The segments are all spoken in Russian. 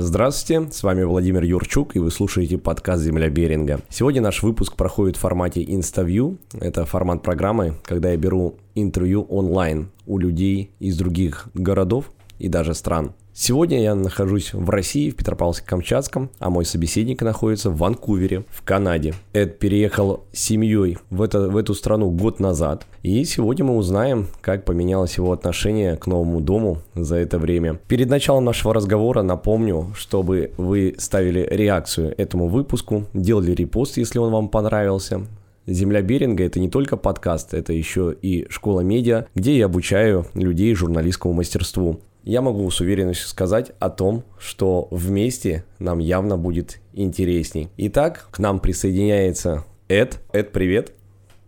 Здравствуйте, с вами Владимир Юрчук, и вы слушаете подкаст «Земля Беринга». Сегодня наш выпуск проходит в формате «Инставью». Это формат программы, когда я беру интервью онлайн у людей из других городов и даже стран. Сегодня я нахожусь в России, в Петропавловске-Камчатском, а мой собеседник находится в Ванкувере, в Канаде. Эд переехал с семьей в, это, в эту страну год назад, и сегодня мы узнаем, как поменялось его отношение к новому дому за это время. Перед началом нашего разговора напомню, чтобы вы ставили реакцию этому выпуску, делали репост, если он вам понравился, Земля Беринга это не только подкаст, это еще и школа медиа, где я обучаю людей журналистскому мастерству я могу с уверенностью сказать о том, что вместе нам явно будет интересней. Итак, к нам присоединяется Эд. Эд, привет.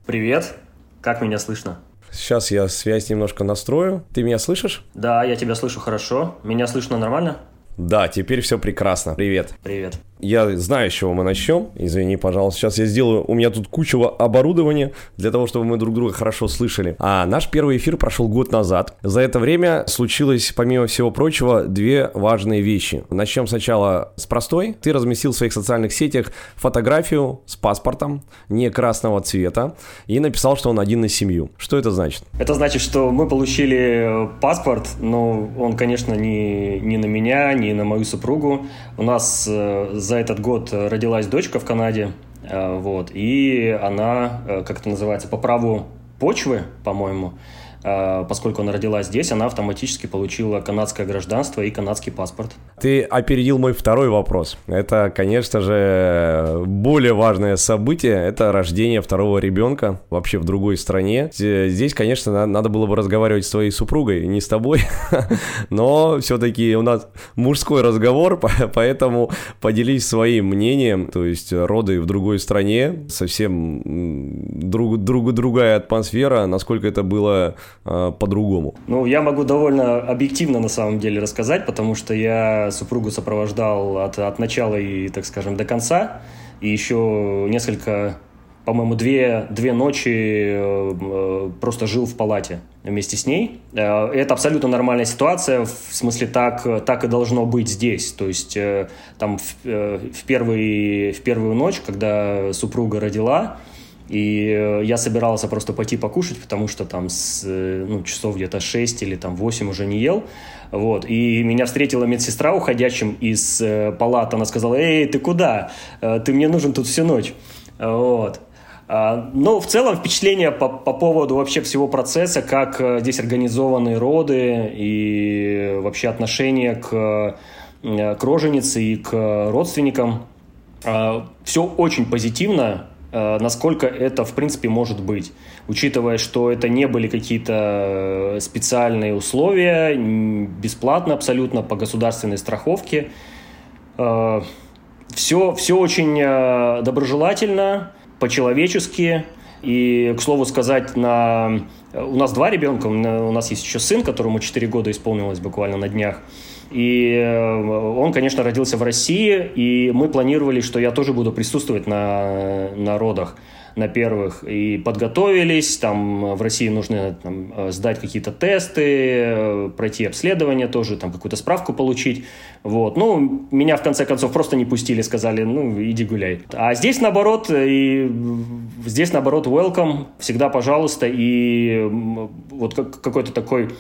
Привет. Как меня слышно? Сейчас я связь немножко настрою. Ты меня слышишь? Да, я тебя слышу хорошо. Меня слышно нормально? Да, теперь все прекрасно. Привет. Привет. Я знаю, с чего мы начнем. Извини, пожалуйста. Сейчас я сделаю... У меня тут куча оборудования для того, чтобы мы друг друга хорошо слышали. А наш первый эфир прошел год назад. За это время случилось, помимо всего прочего, две важные вещи. Начнем сначала с простой. Ты разместил в своих социальных сетях фотографию с паспортом не красного цвета и написал, что он один на семью. Что это значит? Это значит, что мы получили паспорт, но он, конечно, не, не на меня, не на мою супругу. У нас э, за этот год родилась дочка в Канаде, э, вот, и она, э, как это называется, по праву почвы, по-моему, поскольку она родилась здесь, она автоматически получила канадское гражданство и канадский паспорт. Ты опередил мой второй вопрос. Это, конечно же, более важное событие. Это рождение второго ребенка вообще в другой стране. Здесь, конечно, надо было бы разговаривать с твоей супругой, не с тобой. Но все-таки у нас мужской разговор, поэтому поделись своим мнением. То есть роды в другой стране, совсем друг, друг, другая атмосфера, насколько это было э, по-другому? Ну, я могу довольно объективно на самом деле рассказать, потому что я супругу сопровождал от, от начала и, так скажем, до конца. И еще несколько, по-моему, две, две ночи э, э просто жил в палате вместе с ней. Э, это абсолютно нормальная ситуация, в смысле так, так и должно быть здесь. То есть э, там в, в, первый, в первую ночь, когда супруга родила, и э, я собирался просто пойти покушать, потому что там с э, ну, часов где-то 6 или там 8 уже не ел. Вот. И меня встретила медсестра уходящим из э, палаты. Она сказала, эй, ты куда? Ты мне нужен тут всю ночь. Вот. А, ну, в целом впечатление по, по поводу вообще всего процесса, как здесь организованы роды и вообще отношение к, к роженице и к родственникам. Все очень позитивно, насколько это, в принципе, может быть. Учитывая, что это не были какие-то э, специальные условия, бесплатно абсолютно по государственной страховке. Все, э, все очень доброжелательно, по-человечески. И, к слову сказать, на... у нас два ребенка, у нас есть еще сын, которому 4 года исполнилось буквально на днях. И э, он, конечно, родился в России, и мы планировали, что я тоже буду присутствовать на, на родах на первых и подготовились. Там в России нужно там, э, сдать какие-то тесты, э, пройти обследование тоже, там какую-то справку получить. Вот. Ну, меня в конце концов просто не пустили, сказали, ну, иди гуляй. А здесь наоборот, и здесь наоборот welcome, всегда пожалуйста. И вот какой-то такой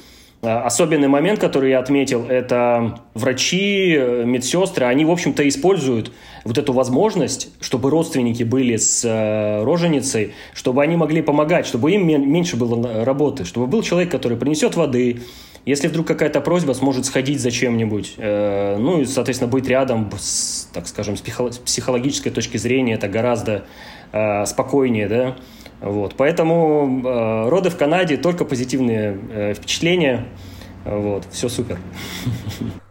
особенный момент, который я отметил, это врачи, э, медсестры, они, в общем-то, используют вот эту возможность, чтобы родственники были с э, роженицей, чтобы они могли помогать, чтобы им меньше было работы, чтобы был человек, который принесет воды, если вдруг какая-то просьба, сможет сходить за чем-нибудь, ну и, соответственно, быть рядом, с, так скажем, с психологической точки зрения, это гораздо спокойнее, да, вот, поэтому э, роды в Канаде только позитивные э, впечатления. Вот, все супер.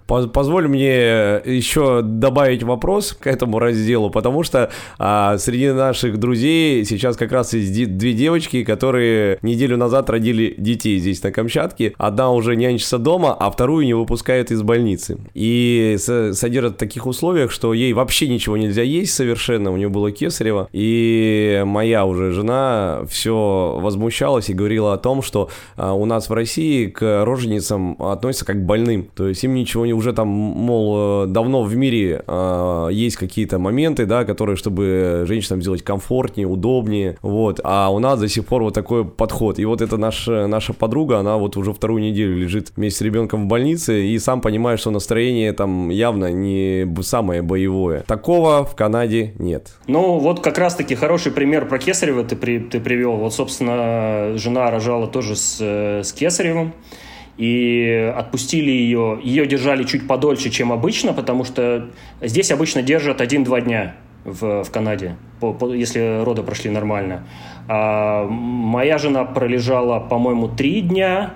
Позволь мне еще добавить вопрос к этому разделу, потому что а, среди наших друзей сейчас как раз есть две девочки, которые неделю назад родили детей здесь на Камчатке. Одна уже нянчится дома, а вторую не выпускают из больницы. И содержат в таких условиях, что ей вообще ничего нельзя есть совершенно, у нее было кесарево. И моя уже жена все возмущалась и говорила о том, что а, у нас в России к роженицам относятся как к больным. То есть им ничего не уже там, мол, давно в мире э, есть какие-то моменты, да, которые, чтобы женщинам сделать комфортнее, удобнее, вот, а у нас до сих пор вот такой подход. И вот это наша, наша подруга, она вот уже вторую неделю лежит вместе с ребенком в больнице, и сам понимаешь, что настроение там явно не самое боевое. Такого в Канаде нет. Ну, вот как раз-таки хороший пример про Кесарева ты, при, ты привел. Вот, собственно, жена рожала тоже с, э, с Кесаревым и отпустили ее. Ее держали чуть подольше, чем обычно, потому что здесь обычно держат 1-2 дня в, в Канаде, по, по, если роды прошли нормально. А моя жена пролежала, по-моему, 3 дня,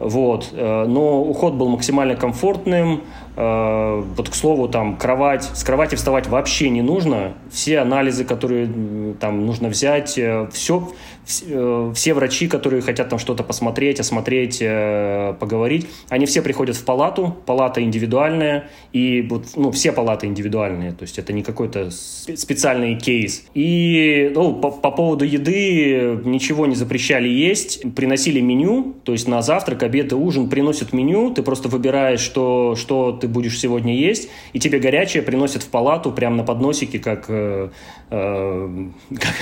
вот. Э, но уход был максимально комфортным. Э, вот, к слову, там кровать, с кровати вставать вообще не нужно. Все анализы, которые там нужно взять, все, э, Э, все врачи, которые хотят там что-то посмотреть, осмотреть, э, поговорить, они все приходят в палату, палата индивидуальная, и вот, ну, все палаты индивидуальные, то есть это не какой-то специальный кейс. И ну, по, по поводу еды ничего не запрещали есть, приносили меню, то есть на завтрак, обед и ужин приносят меню, ты просто выбираешь, что, что ты будешь сегодня есть, и тебе горячее приносят в палату прямо на подносике, как, э, как,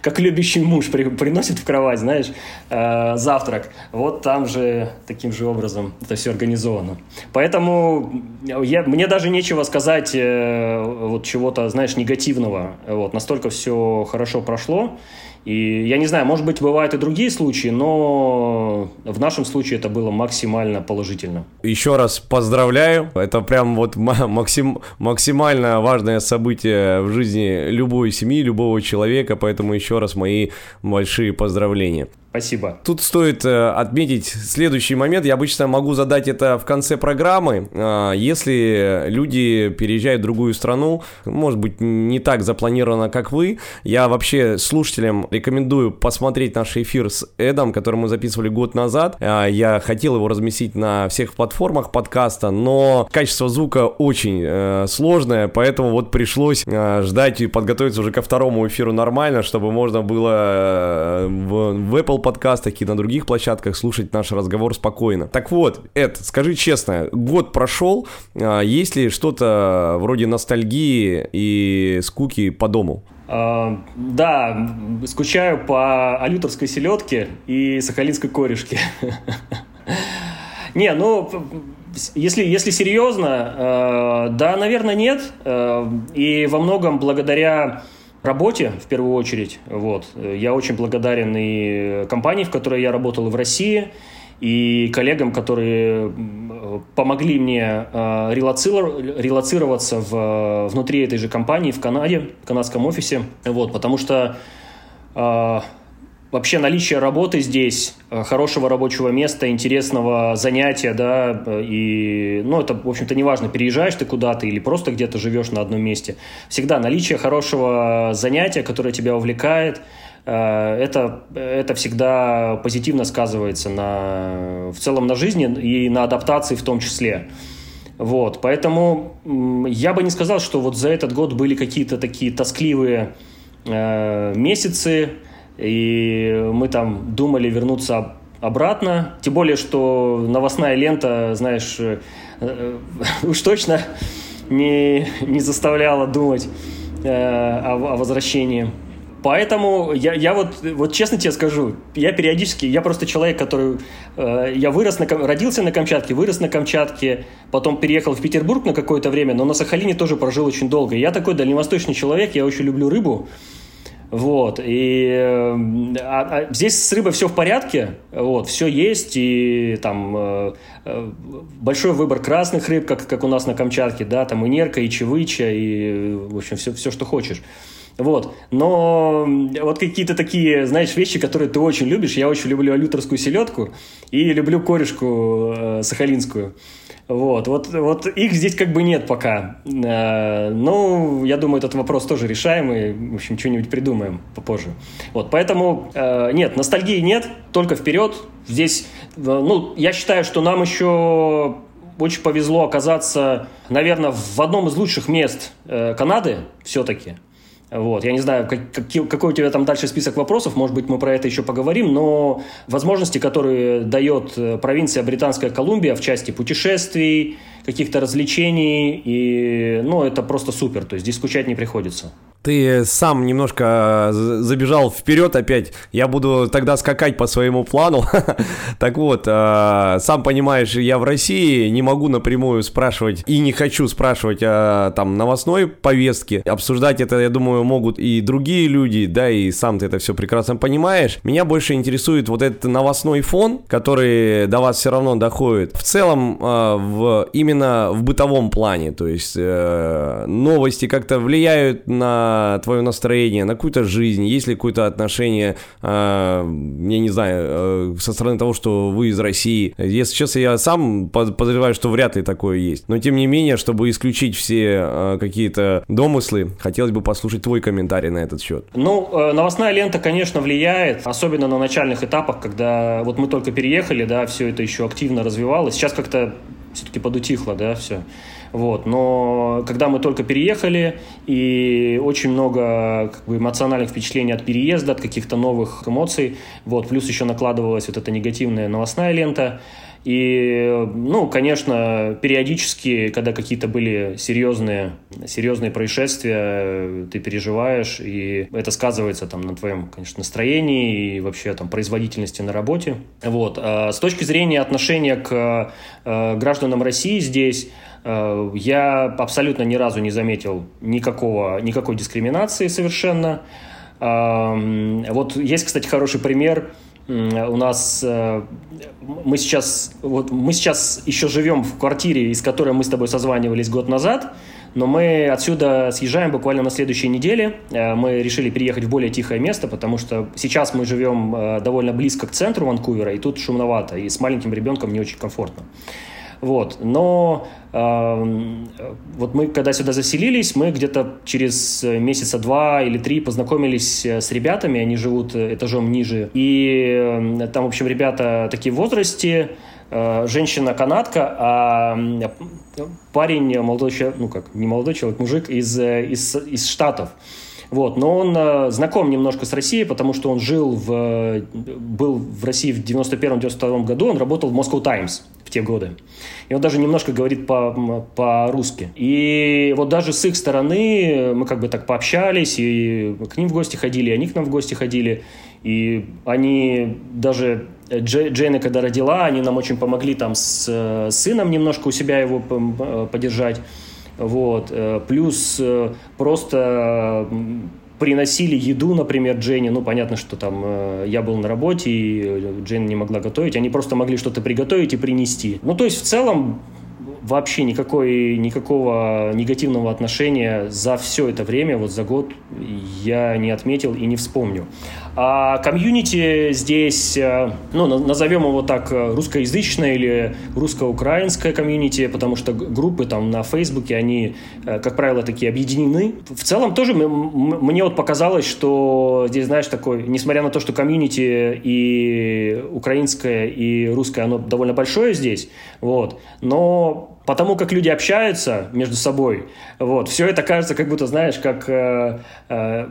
как любящий муж при, приносит в кровать, знаешь, э, завтрак. Вот там же таким же образом это все организовано. Поэтому я, мне даже нечего сказать э, вот чего-то, знаешь, негативного. Вот, настолько все хорошо прошло. И я не знаю, может быть, бывают и другие случаи, но в нашем случае это было максимально положительно. Еще раз поздравляю. Это прям вот максим, максимально важное событие в жизни любой семьи, любого человека, поэтому еще раз мои большие поздравления. Спасибо. Тут стоит э, отметить следующий момент. Я обычно могу задать это в конце программы. Э, если люди переезжают в другую страну, может быть, не так запланировано, как вы, я вообще слушателям рекомендую посмотреть наш эфир с Эдом, который мы записывали год назад. Э, я хотел его разместить на всех платформах подкаста, но качество звука очень э, сложное, поэтому вот пришлось э, ждать и подготовиться уже ко второму эфиру нормально, чтобы можно было э, в, в Apple подкастах и на других площадках слушать наш разговор спокойно. Так вот, Эд, скажи честно, год прошел, а, есть ли что-то вроде ностальгии и скуки по дому? Uh, да, скучаю по алюторской селедке и сахалинской корешке. Не, ну, если, если серьезно, э, да, наверное, нет. Э, и во многом благодаря работе, в первую очередь. Вот. Я очень благодарен и компании, в которой я работал в России, и коллегам, которые помогли мне э, релацироваться в, внутри этой же компании в Канаде, в канадском офисе. Вот, потому что э, вообще наличие работы здесь, э, хорошего рабочего места, интересного занятия, да, и, ну, это, в общем-то, неважно, переезжаешь ты куда-то или просто где-то живешь на одном месте. Всегда наличие хорошего занятия, которое тебя увлекает, э, это, это всегда позитивно сказывается на, в целом на жизни и на адаптации в том числе. Вот, поэтому я бы не сказал, что вот за этот год были какие-то такие тоскливые э, месяцы, и мы там думали вернуться обратно. Тем более, что новостная лента, знаешь, э, э, уж точно не, не заставляла думать э, о, о возвращении. Поэтому я, я вот, вот честно тебе скажу, я периодически, я просто человек, который, э, я вырос на, родился на Камчатке, вырос на Камчатке, потом переехал в Петербург на какое-то время, но на Сахалине тоже прожил очень долго. Я такой дальневосточный человек, я очень люблю рыбу, вот, и э, а, а здесь с рыбой все в порядке, вот, все есть, и там э, э, большой выбор красных рыб, как, как у нас на Камчатке, да, там и нерка, и чевыча, и, в общем, все, все, что хочешь. Вот. Но вот какие-то такие, знаешь, вещи, которые ты очень любишь. Я очень люблю алюторскую селедку и люблю корешку э, сахалинскую. Вот, вот, вот их здесь как бы нет пока. Э, ну, я думаю, этот вопрос тоже решаемый. В общем, что-нибудь придумаем попозже. Вот, поэтому э, нет, ностальгии нет, только вперед. Здесь, э, ну, я считаю, что нам еще очень повезло оказаться, наверное, в одном из лучших мест Канады все-таки. Вот. Я не знаю, как, какой у тебя там дальше список вопросов, может быть, мы про это еще поговорим, но возможности, которые дает э, провинция Британская Колумбия в части путешествий, каких-то развлечений, и, ну, это просто супер, то есть здесь скучать не приходится. Ты сам немножко забежал вперед опять. Я буду тогда скакать по своему плану. так вот, э, сам понимаешь, я в России не могу напрямую спрашивать и не хочу спрашивать о там новостной повестке. Обсуждать это, я думаю, могут и другие люди, да, и сам ты это все прекрасно понимаешь. Меня больше интересует вот этот новостной фон, который до вас все равно доходит. В целом, э, в, именно в бытовом плане, то есть э, новости как-то влияют на твое настроение, на какую-то жизнь, есть ли какое-то отношение, э, я не знаю, э, со стороны того, что вы из России. Если честно, я сам подозреваю, что вряд ли такое есть. Но тем не менее, чтобы исключить все э, какие-то домыслы, хотелось бы послушать твой комментарий на этот счет. Ну, э, новостная лента, конечно, влияет, особенно на начальных этапах, когда вот мы только переехали, да, все это еще активно развивалось. Сейчас как-то все-таки подутихло, да, все. Вот. Но когда мы только переехали, и очень много как бы, эмоциональных впечатлений от переезда, от каких-то новых эмоций, вот, плюс еще накладывалась вот эта негативная новостная лента, и, ну, конечно, периодически, когда какие-то были серьезные, серьезные происшествия, ты переживаешь, и это сказывается там на твоем, конечно, настроении и вообще там производительности на работе. Вот. А с точки зрения отношения к э, гражданам России здесь, Э, я абсолютно ни разу не заметил никакого, никакой дискриминации совершенно. Вот есть, кстати, хороший пример. У нас э, мы сейчас, вот мы сейчас еще живем в квартире, из которой мы с тобой созванивались год назад, но мы отсюда съезжаем буквально на следующей неделе. Э, мы решили переехать в более тихое место, потому что сейчас мы живем довольно близко к центру Ванкувера, и тут шумновато, и с маленьким ребенком не очень комфортно. Вот. Но э, вот мы, когда сюда заселились, мы где-то через месяца два или три познакомились э, с ребятами, они живут этажом ниже. И э, там, в общем, ребята такие в возрасте, э, женщина-канадка, а парень молодой человек, ну как, не молодой человек, мужик из, э, из, из Штатов. Вот, но он э, знаком немножко с Россией, потому что он жил в, был в России в 91-92 году, он работал в Moscow Times в те годы. И он даже немножко говорит по, по-русски. И вот даже с их стороны мы как бы так пообщались, и к ним в гости ходили, и они к нам в гости ходили. И они даже Джейна, когда родила, они нам очень помогли там с э, сыном немножко у себя его э, поддержать. Вот. Э, плюс э, просто приносили еду, например, Дженни, ну, понятно, что там э, я был на работе, и Джейн не могла готовить, они просто могли что-то приготовить и принести. Ну, то есть, в целом, вообще никакой, никакого негативного отношения за все это время, вот за год, я не отметил и не вспомню. А комьюнити здесь, э, ну, назовем его так, э, русскоязычное или русско-украинское комьюнити, потому что группы там на Фейсбуке, они, э, как правило, такие объединены. В целом тоже мне вот показалось, что здесь, знаешь, такой, несмотря на то, что комьюнити и украинское, и русское, оно довольно большое здесь, вот, но потому как люди общаются между собой, вот, все это кажется, как будто, знаешь, как э, э,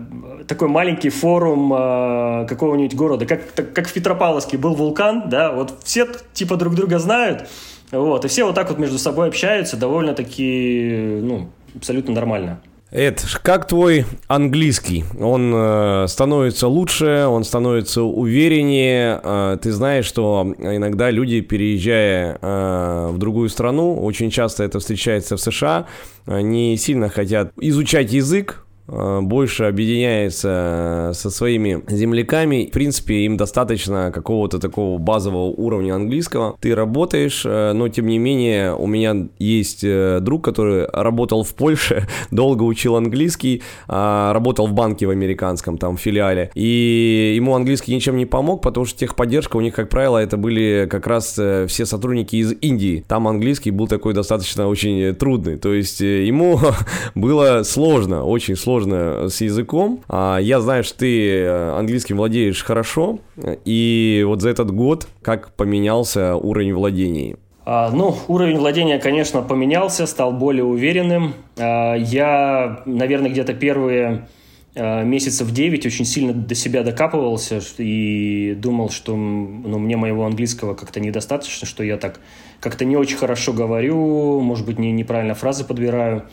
такой маленький форум э, какого-нибудь города, как, так, как в Петропавловске был вулкан, да, вот все типа друг друга знают, вот, и все вот так вот между собой общаются довольно-таки, ну, абсолютно нормально. Эд, как твой английский? Он э, становится лучше, он становится увереннее. Э, ты знаешь, что иногда люди, переезжая э, в другую страну, очень часто это встречается в США, не сильно хотят изучать язык, больше объединяется со своими земляками. В принципе, им достаточно какого-то такого базового уровня английского. Ты работаешь, э, но тем не менее у меня есть э, друг, который работал в Польше, долго учил английский, а, работал в банке в американском там филиале, и ему английский ничем не помог, потому что техподдержка у них, как правило, это были как раз все сотрудники из Индии. Там английский был такой достаточно очень трудный, то есть ему было сложно, очень сложно сложно с языком. А я знаю, что ты э, английским владеешь хорошо, и вот за этот год как поменялся уровень владений? А, ну, уровень владения, конечно, поменялся, стал более уверенным. А, я, наверное, где-то первые месяцев 9 очень сильно до себя докапывался и думал, что ну, мне моего английского как-то недостаточно, что я так как-то не очень хорошо говорю, может быть, не, неправильно фразы подбираю.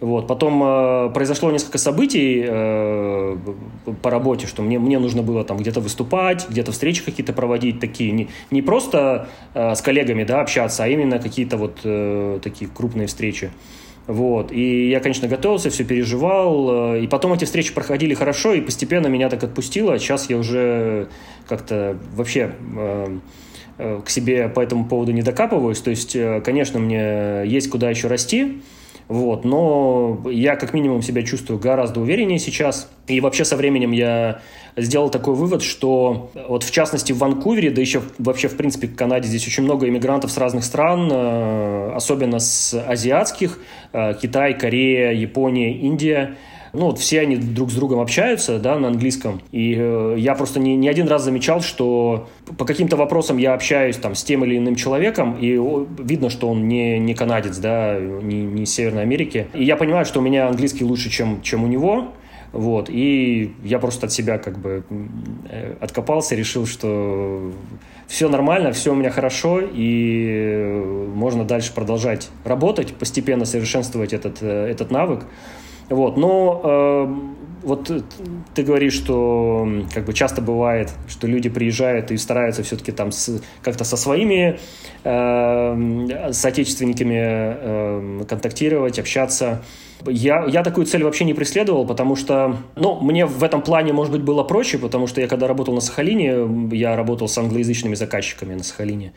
Вот. Потом э, произошло несколько событий э, по работе, что мне, мне нужно было там где-то выступать, где-то встречи какие-то проводить, такие не, не просто э, с коллегами да, общаться, а именно какие-то вот э, такие крупные встречи. Вот. И я, конечно, готовился, все переживал. Э, и потом эти встречи проходили хорошо, и постепенно меня так отпустило. Сейчас я уже как-то вообще э, э, к себе по этому поводу не докапываюсь. То есть, э, конечно, мне есть куда еще расти. Вот, но я как минимум себя чувствую гораздо увереннее сейчас. И вообще со временем я сделал такой вывод, что вот в частности в Ванкувере, да еще вообще в принципе в Канаде здесь очень много иммигрантов с разных стран, э, особенно с азиатских, э, Китай, Корея, Япония, Индия – ну, вот все они друг с другом общаются, да, на английском. И э, я просто не, не один раз замечал, что по каким-то вопросам я общаюсь там с тем или иным человеком, и видно, что он не, не канадец, да, не, не из Северной Америки. И я понимаю, что у меня английский лучше, чем, чем у него. Вот, и я просто от себя как бы э, откопался, решил, что все нормально, все у меня хорошо, и можно дальше продолжать работать, постепенно совершенствовать этот, э, этот навык. Вот, но э, вот ты говоришь, что как бы часто бывает, что люди приезжают и стараются все-таки там как-то со своими э, соотечественниками э, контактировать, общаться. Я, я такую цель вообще не преследовал, потому что, ну, мне в этом плане, может быть, было проще, потому что я когда работал на Сахалине, я работал с англоязычными заказчиками на Сахалине.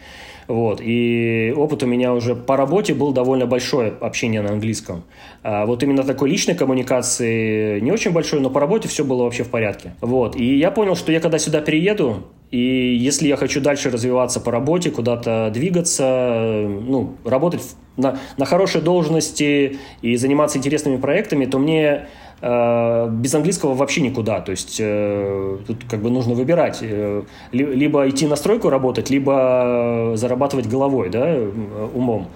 Вот, и опыт у меня уже по работе был довольно большое общение на английском. А вот именно такой личной коммуникации не очень большой, но по работе все было вообще в порядке. Вот, и я понял, что я когда сюда перееду, и если я хочу дальше развиваться по работе, куда-то двигаться, ну, работать на, на хорошей должности и заниматься интересными проектами, то мне э, без английского вообще никуда. То есть э, тут как бы нужно выбирать. Э, либо идти на стройку работать, либо зарабатывать головой, да, умом.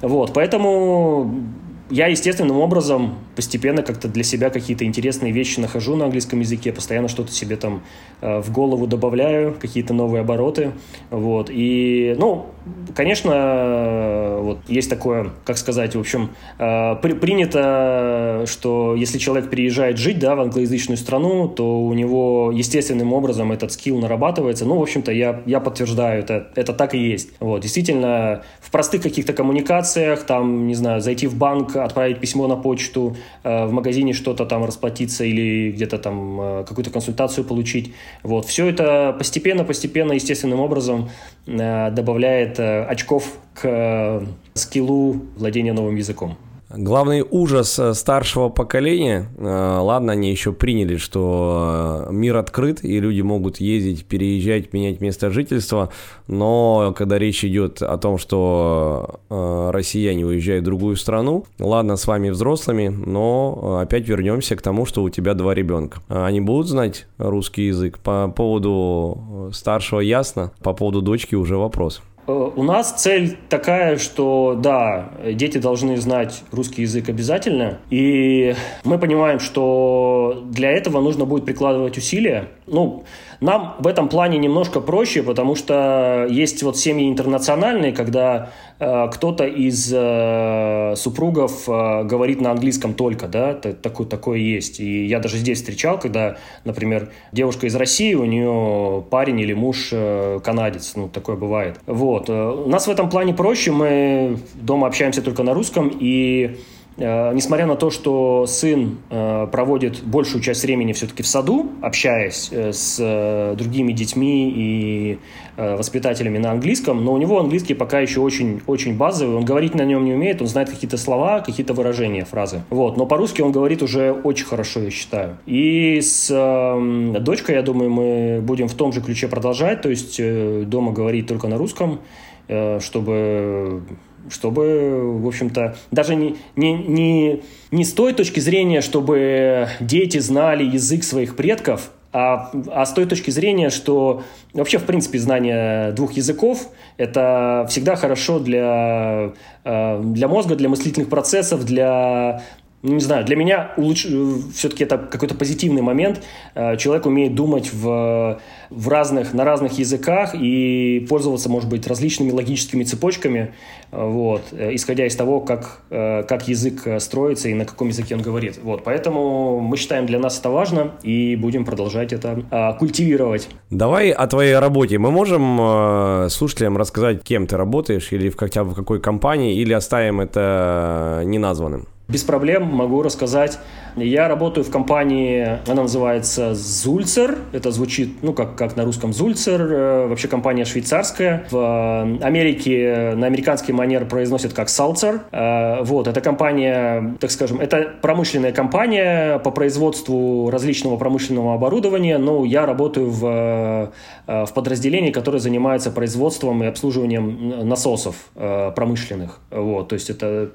Вот, поэтому я естественным образом постепенно как-то для себя какие-то интересные вещи нахожу на английском языке, постоянно что-то себе там э, в голову добавляю, какие-то новые обороты, вот, и, ну, конечно, вот есть такое, как сказать, в общем, э, при, принято, что если человек переезжает жить, да, в англоязычную страну, то у него естественным образом этот скилл нарабатывается, ну, в общем-то, я, я подтверждаю, это, это так и есть, вот, действительно, в простых каких-то коммуникациях, там, не знаю, зайти в банк, отправить письмо на почту, э, в магазине что-то там расплатиться или где-то там э, какую-то консультацию получить. Вот. Все это постепенно-постепенно, естественным образом э, добавляет очков к скиллу владения новым языком. Главный ужас э, старшего поколения, э, ладно, они еще приняли, что э, мир открыт, и люди могут ездить, переезжать, менять место жительства, но когда речь идет о том, что россияне уезжают в другую страну, ладно, с вами взрослыми, но опять вернемся к тому, что у тебя два ребенка. Они будут знать русский язык? По поводу старшего ясно, по поводу дочки уже вопрос. Э, у нас цель такая, что да, дети должны знать русский язык обязательно, и мы понимаем, что для этого нужно будет прикладывать усилия. Ну, нам в этом плане немножко проще, потому что есть вот семьи интернациональные, когда э, кто-то из э, супругов э, говорит на английском только, да, такое, такое есть. И я даже здесь встречал, когда, например, девушка из России, у нее парень или муж э, канадец, ну, такое бывает. Вот. Э, у нас в этом плане проще, мы дома общаемся только на русском, и несмотря на то, что сын э, проводит большую часть времени все-таки в саду, общаясь э, с другими детьми и воспитателями на английском, но у него английский пока еще очень, очень базовый, он говорить на нем не умеет, он знает какие-то слова, какие-то выражения, фразы. Вот. Но по-русски он говорит уже очень хорошо, я считаю. И с э, дочкой, я думаю, мы будем в том же ключе продолжать, то есть э, дома говорить только на русском, э, чтобы чтобы, в общем-то, даже не, не, не, не с той точки зрения, чтобы дети знали язык своих предков, а, а с той точки зрения, что вообще, в принципе, знание двух языков – это всегда хорошо для, э, для мозга, для мыслительных процессов, для не знаю, для меня лучше, все-таки это какой-то позитивный момент. Э, человек умеет думать в, в разных, на разных языках и пользоваться, может быть, различными логическими цепочками, э, вот, э, исходя из того, как, как язык строится и на каком языке он говорит. Вот, поэтому мы считаем, для нас это важно и будем продолжать это культивировать. Давай о твоей работе. Мы можем слушателям рассказать, кем ты работаешь или в, хотя бы в какой компании, или оставим это неназванным? Без проблем могу рассказать. Я работаю в компании, она называется Зульцер. Это звучит, ну, как, как на русском Зульцер. Э, вообще компания швейцарская. В э, Америке на американский манер произносят как Салцер. Э, вот, эта компания, так скажем, это промышленная компания по производству различного промышленного оборудования. Но я работаю в, в подразделении, которое занимается производством и обслуживанием насосов промышленных. Вот, то есть это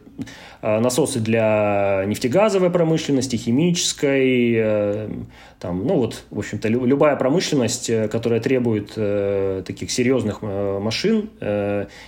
насосы для нефтегазовой промышленности, химической, э, там, ну вот, в общем-то, любая промышленность, э, которая требует э, таких серьезных машин,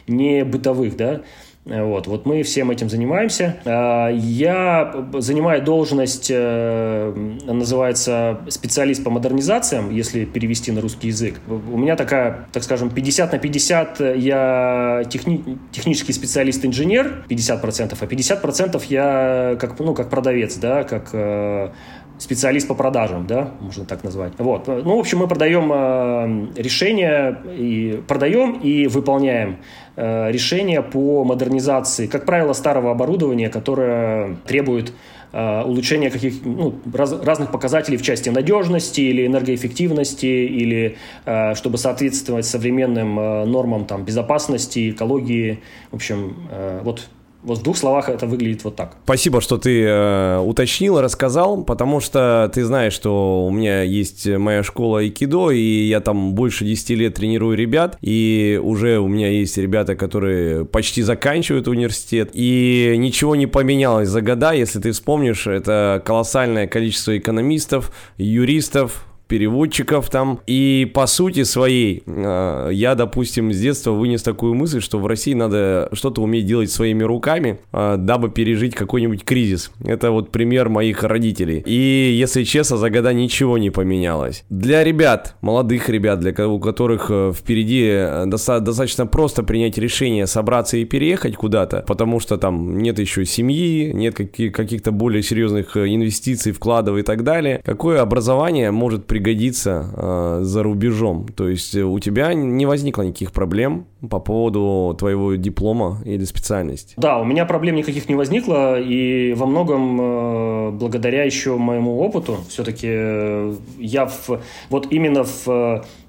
не бытовых, да, вот, вот мы всем этим занимаемся. Я занимаю должность, называется специалист по модернизациям, если перевести на русский язык. У меня такая, так скажем, 50 на 50 я техни- технический специалист-инженер, 50%, а 50% я как, ну, как продавец, да, как э, специалист по продажам, да, можно так назвать. Вот. Ну, в общем, мы продаем э, решения, и продаем и выполняем э, решения по модернизации, как правило, старого оборудования, которое требует э, каких ну, раз, разных показателей в части надежности или энергоэффективности, или э, чтобы соответствовать современным э, нормам там, безопасности, экологии. В общем, э, вот вот в двух словах это выглядит вот так. Спасибо, что ты э, уточнил, рассказал, потому что ты знаешь, что у меня есть моя школа айкидо, и я там больше 10 лет тренирую ребят, и уже у меня есть ребята, которые почти заканчивают университет, и ничего не поменялось за года, если ты вспомнишь, это колоссальное количество экономистов, юристов, переводчиков там. И по сути своей, э, я, допустим, с детства вынес такую мысль, что в России надо что-то уметь делать своими руками, э, дабы пережить какой-нибудь кризис. Это вот пример моих родителей. И, если честно, за года ничего не поменялось. Для ребят, молодых ребят, для у которых э, впереди достаточно просто принять решение собраться и переехать куда-то, потому что там нет еще семьи, нет каких-то более серьезных инвестиций, вкладов и так далее. Какое образование может пригодиться э, за рубежом. То есть э, у тебя не возникло никаких проблем по поводу твоего диплома или специальности? Да, у меня проблем никаких не возникло, и во многом э, благодаря еще моему опыту, все-таки э, я в, вот именно в,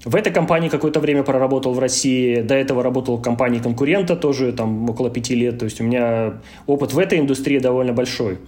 в этой компании какое-то время проработал в России, до этого работал в компании конкурента тоже там около пяти лет, то есть у меня опыт в этой индустрии довольно большой.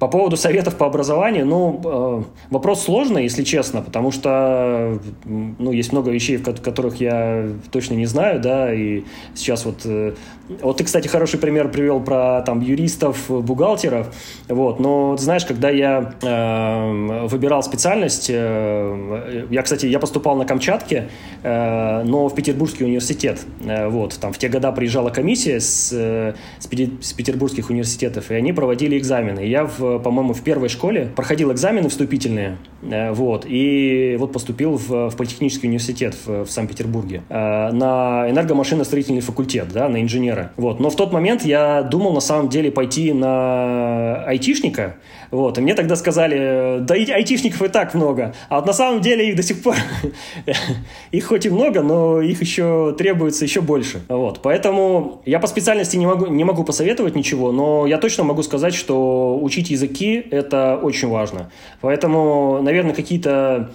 По поводу советов по образованию, ну, э, вопрос сложный, если честно, потому что, ну, есть много вещей, которых я точно не знаю, да, и сейчас вот э, вот ты, кстати, хороший пример привел про там юристов, бухгалтеров. Вот, но знаешь, когда я э, выбирал специальность, э, я, кстати, я поступал на Камчатке, э, но в Петербургский университет. Э, вот, там в те года приезжала комиссия с, э, с, с петербургских университетов, и они проводили экзамены. Я, в, по-моему, в первой школе проходил экзамены вступительные, э, вот, и вот поступил в, в политехнический университет в, в Санкт-Петербурге э, на энергомашиностроительный факультет, да, на инженера инженера. Вот. Но в тот момент я думал на самом деле пойти на айтишника. Вот. И мне тогда сказали, да айтишников и так много. А вот на самом деле их до сих пор, их хоть и много, но их еще требуется еще больше. Вот. Поэтому я по специальности не могу, не могу посоветовать ничего, но я точно могу сказать, что учить языки – это очень важно. Поэтому, наверное, какие-то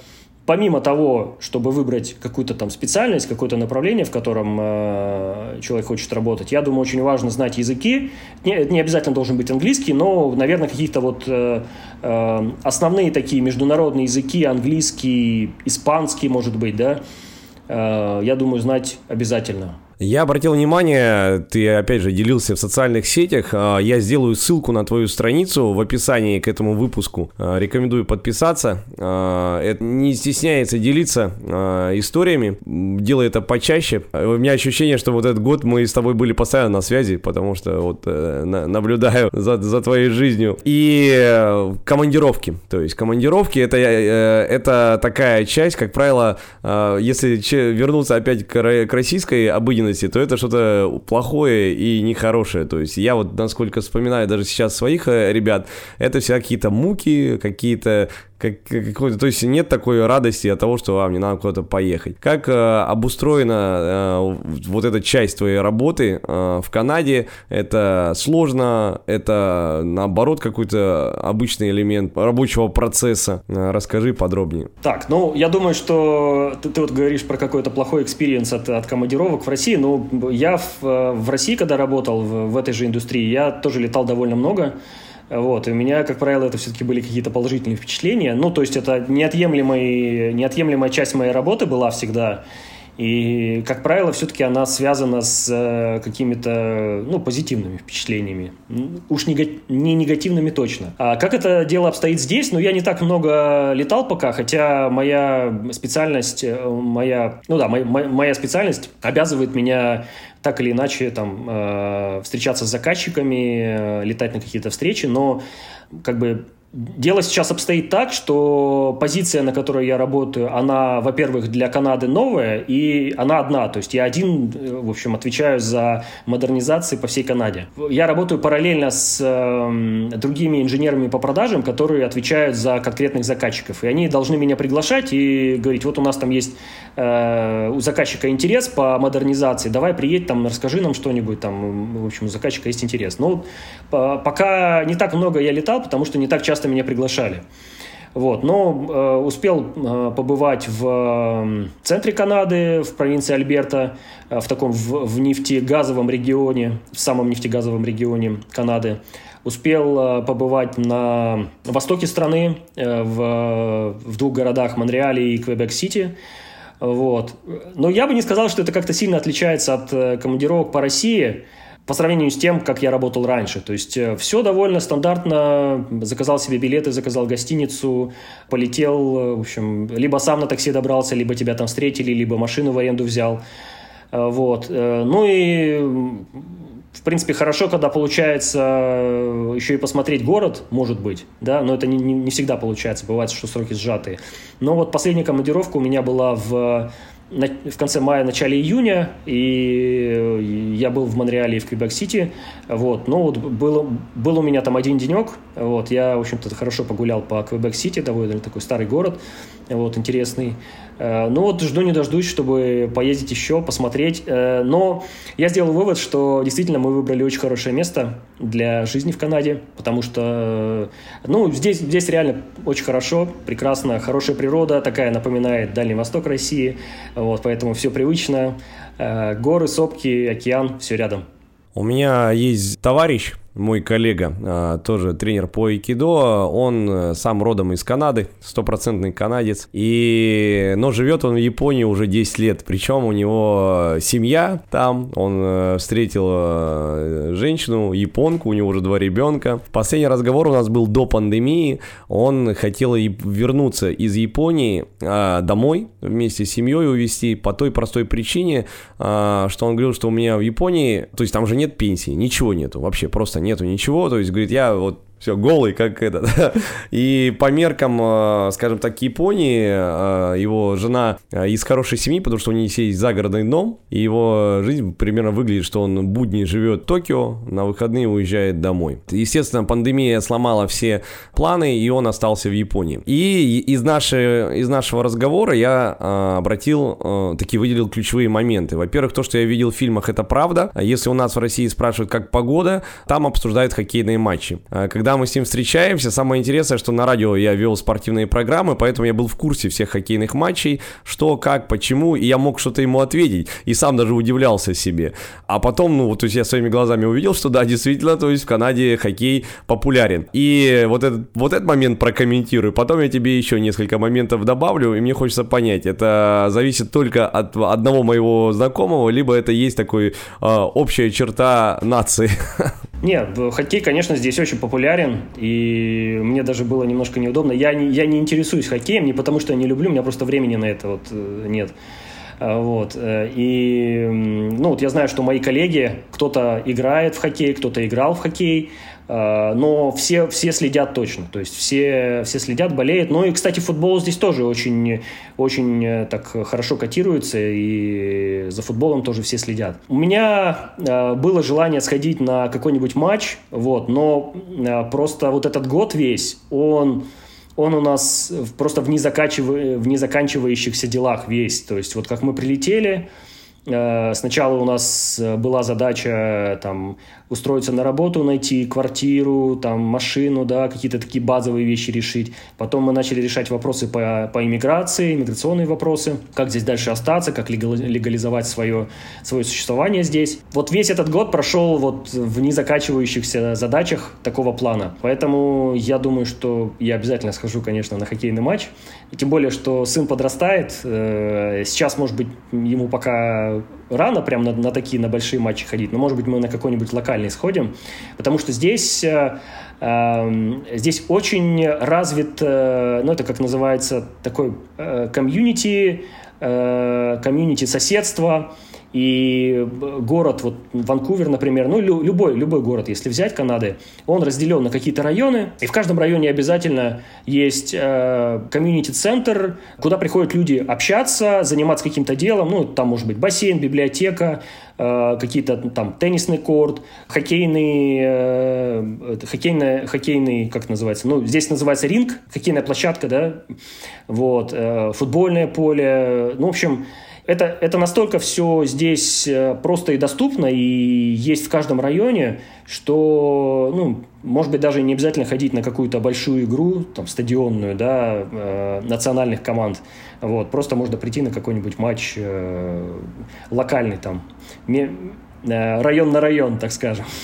помимо того, чтобы выбрать какую-то там специальность, какое-то направление, в котором э, человек хочет работать, я думаю, очень важно знать языки. Не, не обязательно должен быть английский, но, наверное, какие-то вот э, э, основные такие международные языки, английский, испанский, может быть, да, э, я думаю, знать обязательно. Я обратил внимание, ты опять же делился в социальных сетях, а, я сделаю ссылку на твою страницу в описании к этому выпуску. А, рекомендую подписаться. А, это не стесняется делиться историями, делай это почаще. У меня ощущение, что вот этот год мы с тобой были постоянно на связи, потому что вот э, наблюдаю за, за твоей жизнью. И э, командировки. То есть командировки это, э, это такая часть, как правило, если вернуться опять к российской обыденной обыденности, то это что-то плохое и нехорошее. То есть я вот, насколько вспоминаю даже сейчас своих э, ребят, это всегда какие-то муки, какие-то как, какой-то, то есть нет такой радости от того, что а, мне надо куда-то поехать. Как э, обустроена э, вот эта часть твоей работы э, в Канаде? Это сложно, это наоборот какой-то обычный элемент рабочего процесса. Э, расскажи подробнее. Так, ну я думаю, что ты, ты вот говоришь про какой-то плохой experience от, от командировок в России. Ну я в, в России, когда работал в, в этой же индустрии, я тоже летал довольно много. Вот, и у меня, как правило, это все-таки были какие-то положительные впечатления. Ну, то есть это неотъемлемый, неотъемлемая часть моей работы была всегда. И, как правило, все-таки она связана с э, какими-то ну, позитивными впечатлениями. Уж не, не негативными точно. А как это дело обстоит здесь? Ну, я не так много летал пока, хотя моя специальность, э, моя, ну да, моя, моя специальность обязывает меня так или иначе там э, встречаться с заказчиками, э, летать на какие-то встречи, но как бы Дело сейчас обстоит так, что позиция, на которой я работаю, она, во-первых, для Канады новая, и она одна. То есть я один, э, в общем, отвечаю за модернизации по всей Канаде. Я работаю параллельно с э, другими инженерами по продажам, которые отвечают за конкретных заказчиков. И они должны меня приглашать и говорить, вот у нас там есть э, у заказчика интерес по модернизации, давай приедь там, расскажи нам что-нибудь, там, в общем, у заказчика есть интерес. Но по пока не так много я летал, потому что не так часто часто меня приглашали. Вот, но э, успел э, побывать в э, центре Канады, в провинции Альберта, э, в таком в, в нефтегазовом регионе, в самом нефтегазовом регионе Канады. Успел э, побывать на востоке страны, э, в, в двух городах Монреале и Квебек-Сити. Вот. Но я бы не сказал, что это как-то сильно отличается от э, командировок по России по сравнению с тем, как я работал раньше. То есть э, все довольно стандартно. Заказал себе билеты, заказал гостиницу, полетел, э, в общем, либо сам на такси добрался, либо тебя там встретили, либо машину в аренду взял. Э, вот. Ну и в принципе, хорошо, когда получается еще и посмотреть город, может быть, да, но это не, не, всегда получается, бывает, что сроки сжатые. Но вот последняя командировка у меня была в в конце мая, начале июня, и я был в Монреале и в Квебек-Сити, вот, ну вот был, был у меня там один денек, вот, я, в общем-то, хорошо погулял по Квебек-Сити, довольно такой старый город, вот, интересный, ну вот жду не дождусь, чтобы поездить еще, посмотреть. Э, но я сделал вывод, что действительно мы выбрали очень хорошее место для жизни в Канаде, потому что э, ну, здесь, здесь реально очень хорошо, прекрасно, хорошая природа, такая напоминает Дальний Восток России, вот, поэтому все привычно. Горы, сопки, океан, все рядом. У меня есть товарищ, мой коллега, а, тоже тренер по айкидо, он э, сам родом из Канады, стопроцентный канадец, и, но живет он в Японии уже 10 лет, причем у него семья там, он э, встретил э, женщину, японку, у него уже два ребенка. Последний разговор у нас был до пандемии, он хотел вернуться из Японии а, домой вместе с семьей увезти по той простой причине, а, что он говорил, что у меня в Японии, то есть там же нет пенсии, ничего нету, вообще просто нету ничего, то есть, говорит, я вот все голый, как это. И по меркам, э, скажем так, Японии, э, его жена э, из хорошей семьи, потому что у них есть загородный дом, и его жизнь примерно выглядит, что он будни живет в Токио, на выходные уезжает домой. Естественно, пандемия сломала все планы, и он остался в Японии. И из, нашей, из нашего разговора я обратил, таки выделил ключевые моменты. Во-первых, то, что я видел в фильмах, это правда. Если у нас в России спрашивают, как погода, там обсуждают хоккейные матчи. Когда когда мы с ним встречаемся, самое интересное, что на радио я вел спортивные программы, поэтому я был в курсе всех хоккейных матчей, что, как, почему, и я мог что-то ему ответить, и сам даже удивлялся себе. А потом, ну, то есть я своими глазами увидел, что да, действительно, то есть в Канаде хоккей популярен. И вот этот, вот этот момент прокомментирую, потом я тебе еще несколько моментов добавлю, и мне хочется понять, это зависит только от одного моего знакомого, либо это есть такой э, общая черта нации. Нет, хоккей, конечно, здесь очень популярен, и мне даже было немножко неудобно. Я не, я не интересуюсь хоккеем не потому, что я не люблю, у меня просто времени на это вот э, нет. А, вот. Э, и, ну, вот я знаю, что мои коллеги, кто-то играет в хоккей, кто-то играл в хоккей, но все, все следят точно, то есть все, все следят, болеют. Ну и, кстати, футбол здесь тоже очень, очень э, так хорошо котируется, и за футболом тоже все следят. У меня а, было желание сходить на какой-нибудь матч, вот, но просто вот этот год весь, он он у нас просто в, незаканчив... в незаканчивающихся делах весь. То есть вот как мы прилетели, Э, сначала у нас э, была задача там, устроиться на работу, найти квартиру, там, машину, да, какие-то такие базовые вещи решить. Потом мы начали решать вопросы по, по иммиграции, иммиграционные вопросы, как здесь дальше остаться, как легализовать свое, свое существование здесь. Вот весь этот год прошел вот в незакачивающихся задачах такого плана. Поэтому я думаю, что я обязательно схожу, конечно, на хоккейный матч. И тем более, что сын подрастает. Э, сейчас, может быть, ему пока рано прям на, на такие, на большие матчи ходить, но, может быть, мы на какой-нибудь локальный сходим, потому что здесь, э, э, здесь очень развит, э, ну, это как называется, такой э, комьюнити, э, комьюнити соседства, и город, вот Ванкувер, например, ну любой, любой город, если взять Канады, он разделен на какие-то районы, и в каждом районе обязательно есть э, комьюнити-центр, куда приходят люди общаться, заниматься каким-то делом, ну там может быть бассейн, библиотека, э, какие-то там теннисный корт, хоккейный, э, хоккейный, хоккейный, как называется, ну здесь называется ринг, хоккейная площадка, да, вот, э, футбольное поле, ну в общем это, это настолько все здесь э, просто и доступно, и есть в каждом районе, что, ну, может быть, даже не обязательно ходить на какую-то большую игру, там, стадионную, да, э, национальных команд. Вот, просто можно прийти на какой-нибудь матч э, локальный там, ме, э, район на район, так скажем.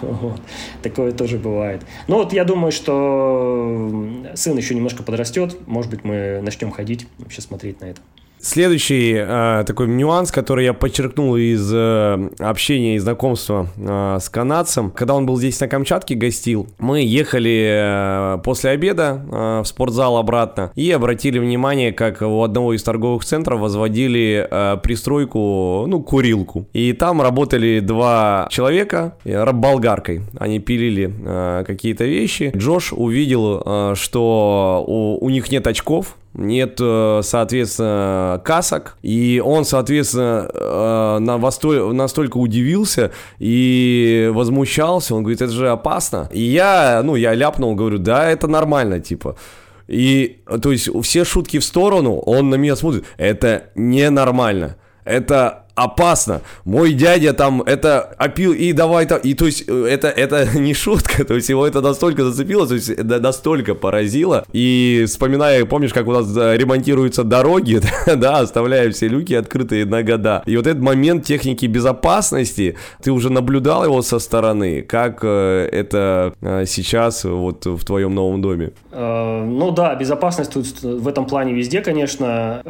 Вот. Такое тоже бывает. Ну вот я думаю, что сын еще немножко подрастет, может быть, мы начнем ходить, вообще смотреть на это. Следующий э, такой нюанс, который я подчеркнул из э, общения и знакомства э, с канадцем, когда он был здесь на Камчатке, гостил, мы ехали э, после обеда э, в спортзал обратно и обратили внимание, как у одного из торговых центров возводили э, пристройку, ну, курилку. И там работали два человека, э, болгаркой. Они пилили э, какие-то вещи. Джош увидел, э, что у, у них нет очков, нет, э, соответственно, касок, и он, соответственно, э, на настолько удивился и возмущался, он говорит, это же опасно. И я, ну, я ляпнул, говорю, да, это нормально, типа. И, то есть, все шутки в сторону, он на меня смотрит, это ненормально. Это опасно. Мой дядя там это опил и давай там, и то есть э, это, это не шутка, то есть его это настолько зацепило, то есть это настолько поразило. И вспоминая, помнишь, как у нас э, ремонтируются дороги, да, оставляя все люки открытые на года. И вот этот момент техники безопасности, ты уже наблюдал его со стороны, как э, это сейчас вот в твоем новом доме? Ну да, безопасность тут в этом плане везде, конечно,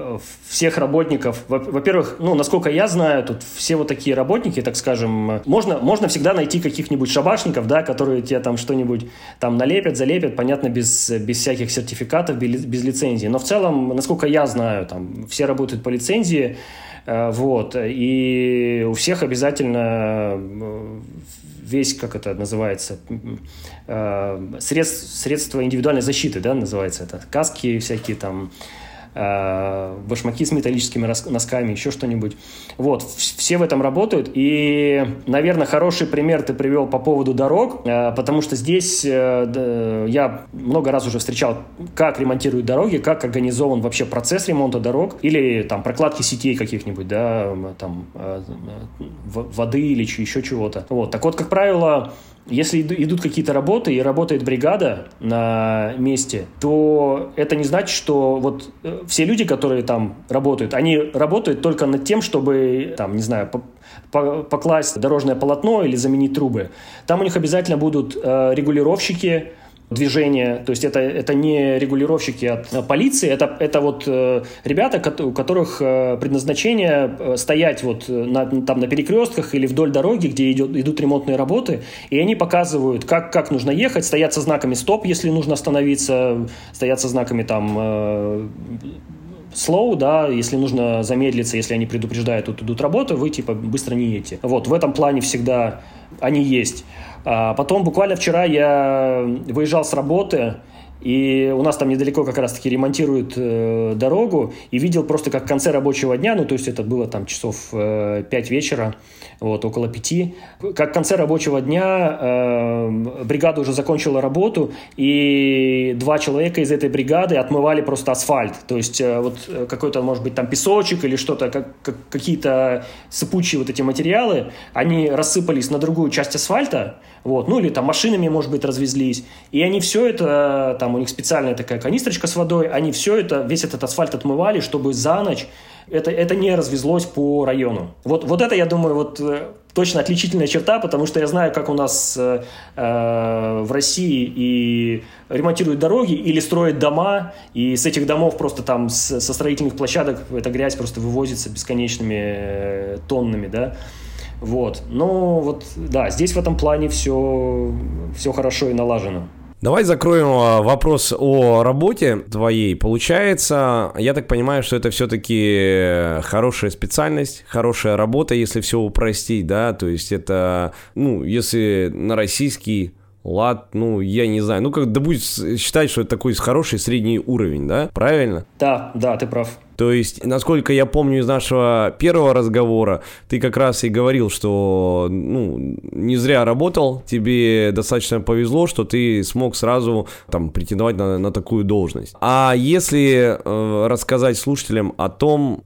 всех работников. Во-первых, ну, насколько я знаю, тут все вот такие работники, так скажем, можно, можно всегда найти каких-нибудь шабашников, да, которые тебе там что-нибудь там налепят, залепят, понятно, без, без всяких сертификатов, без, без лицензии. Но в целом, насколько я знаю, там все работают по лицензии, э, вот, и у всех обязательно э, весь, как это называется, э, средств, средства индивидуальной защиты, да, называется это, каски всякие там, Э, башмаки с металлическими носками, еще что-нибудь. Вот, все в этом работают. И, наверное, хороший пример ты привел по поводу дорог, э, потому что здесь э, я много раз уже встречал, как ремонтируют дороги, как организован вообще процесс ремонта дорог или там прокладки сетей каких-нибудь, да, там воды или еще чего-то. Вот, так вот, как правило, если идут какие-то работы и работает бригада на месте, то это не значит, что вот э, все люди, которые там работают, они работают только над тем, чтобы, там, не знаю, покласть дорожное полотно или заменить трубы. Там у них обязательно будут э, регулировщики, движения, то есть это, это не регулировщики от э, полиции, это, это вот э, ребята, у которых э, предназначение э, стоять вот э, на, там на перекрестках или вдоль дороги, где идет, идут ремонтные работы, и они показывают, как, как нужно ехать, стоят со знаками «стоп», если нужно остановиться, стоят со знаками там э, slow, да, если нужно замедлиться, если они предупреждают, тут идут работы, вы типа быстро не едете. Вот, в этом плане всегда они есть. А потом буквально вчера я выезжал с работы, и у нас там недалеко как раз-таки ремонтируют э, дорогу, и видел просто как в конце рабочего дня, ну, то есть это было там часов э, 5 вечера, вот, около 5, как в конце рабочего дня э, бригада уже закончила работу, и два человека из этой бригады отмывали просто асфальт, то есть э, вот э, какой-то, может быть, там песочек или что-то, как, как, какие-то сыпучие вот эти материалы, они рассыпались на другую часть асфальта, вот, ну или там машинами, может быть, развезлись, и они все это, там у них специальная такая канистрочка с водой, они все это, весь этот асфальт отмывали, чтобы за ночь это, это не развезлось по району. Вот, вот это, я думаю, вот э, точно отличительная черта, потому что я знаю, как у нас э, э, в России и ремонтируют дороги или строят дома, и с этих домов просто там с, со строительных площадок эта грязь просто вывозится бесконечными э, тоннами, да. Вот. Но вот, да, здесь в этом плане все, все хорошо и налажено. Давай закроем а, вопрос о работе твоей. Получается, я так понимаю, что это все-таки хорошая специальность, хорошая работа, если все упростить, да, то есть это, ну, если на российский лад, ну, я не знаю, ну, как да будет считать, что это такой хороший средний уровень, да, правильно? Да, да, ты прав. То есть, насколько я помню из нашего первого разговора, ты как раз и говорил, что ну, не зря работал, тебе достаточно повезло, что ты смог сразу там претендовать на, на такую должность. А если э, рассказать слушателям о том,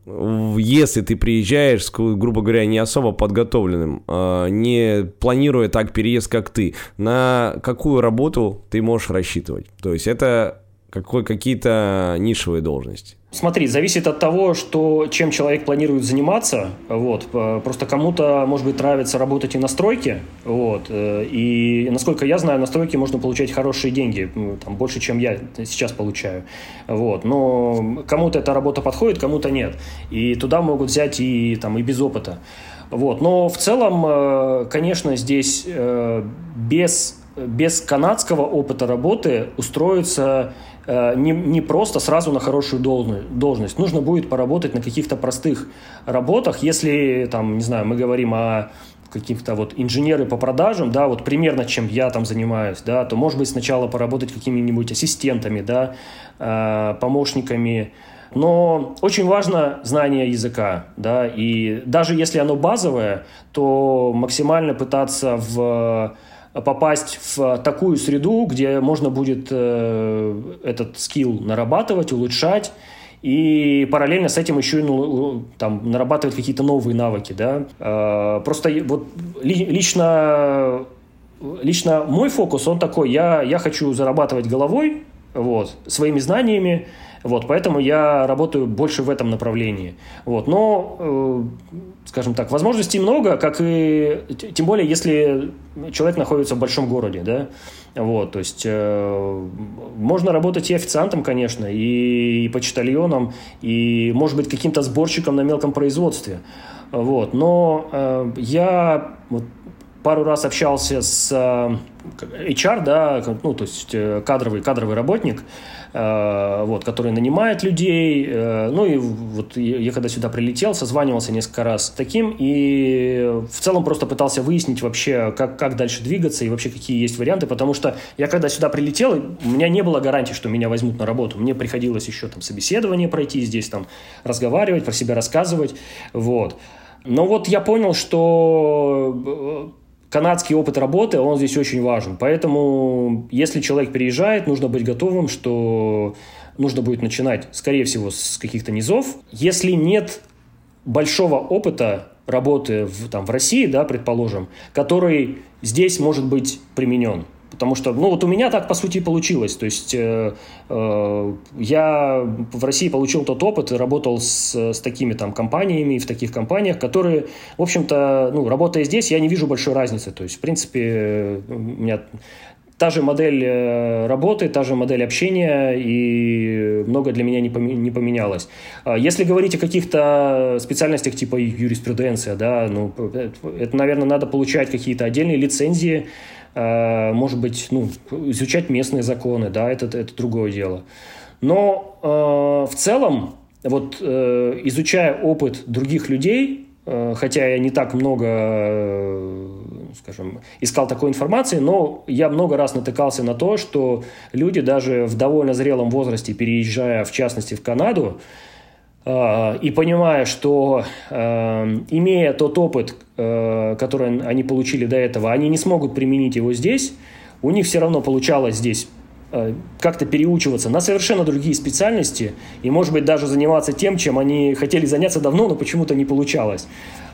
если ты приезжаешь, грубо говоря, не особо подготовленным, э, не планируя так переезд, как ты, на какую работу ты можешь рассчитывать? То есть это какой, какие-то нишевые должности? Смотри, зависит от того, что, чем человек планирует заниматься. Вот. Просто кому-то, может быть, нравится работать и на стройке. Вот. Э, и, насколько я знаю, на стройке можно получать хорошие деньги. Там, больше, чем я сейчас получаю. Вот. Но кому-то эта работа подходит, кому-то нет. И туда могут взять и, там, и без опыта. Вот. Но в целом, э, конечно, здесь э, без, без канадского опыта работы устроиться не, не просто сразу на хорошую должность. Нужно будет поработать на каких-то простых работах. Если, там, не знаю, мы говорим о каких-то вот инженеры по продажам, да, вот примерно чем я там занимаюсь, да, то, может быть, сначала поработать какими-нибудь ассистентами, да, э, помощниками, но очень важно знание языка, да, и даже если оно базовое, то максимально пытаться в попасть в такую среду, где можно будет э, этот скилл нарабатывать, улучшать, и параллельно с этим еще ну, там, нарабатывать какие-то новые навыки. Да? Э, просто вот ли, лично, лично мой фокус, он такой, я, я хочу зарабатывать головой, вот, своими знаниями, вот, поэтому я работаю больше в этом направлении. Вот, но, э, скажем так, возможностей много, как и, тем более, если человек находится в большом городе, да, вот, то есть э, можно работать и официантом, конечно, и, и почтальоном, и, может быть, каким-то сборщиком на мелком производстве, вот, но э, я вот, пару раз общался с HR, да, ну, то есть э, кадровый, кадровый работник, Э, вот, который нанимает людей. Э, ну и вот я когда сюда прилетел, созванивался несколько раз с таким и в целом просто пытался выяснить вообще, как, как дальше двигаться и вообще какие есть варианты, потому что я когда сюда прилетел, у меня не было гарантии, что меня возьмут на работу. Мне приходилось еще там собеседование пройти, здесь там разговаривать, про себя рассказывать, вот. Но вот я понял, что канадский опыт работы, он здесь очень важен. Поэтому, если человек переезжает, нужно быть готовым, что нужно будет начинать, скорее всего, с каких-то низов. Если нет большого опыта работы в, там, в России, да, предположим, который здесь может быть применен. Потому что, ну, вот у меня так, по сути, получилось. То есть э, э, я в России получил тот опыт работал с, с такими там компаниями, в таких компаниях, которые, в общем-то, ну, работая здесь, я не вижу большой разницы. То есть, в принципе, у меня та же модель э, работы, та же модель общения, и много для меня не поменялось. А если говорить о каких-то специальностях типа юриспруденция, да, ну, это, наверное, надо получать какие-то отдельные лицензии, э, может быть, ну, изучать местные законы, да, это, это другое дело. Но э, в целом, вот изучая опыт других людей, хотя я не так много скажем, искал такой информации, но я много раз натыкался на то, что люди даже в довольно зрелом возрасте, переезжая в частности в Канаду, э, и понимая, что э, имея тот опыт, э, который они получили до этого, они не смогут применить его здесь, у них все равно получалось здесь как-то переучиваться на совершенно другие специальности и, может быть, даже заниматься тем, чем они хотели заняться давно, но почему-то не получалось.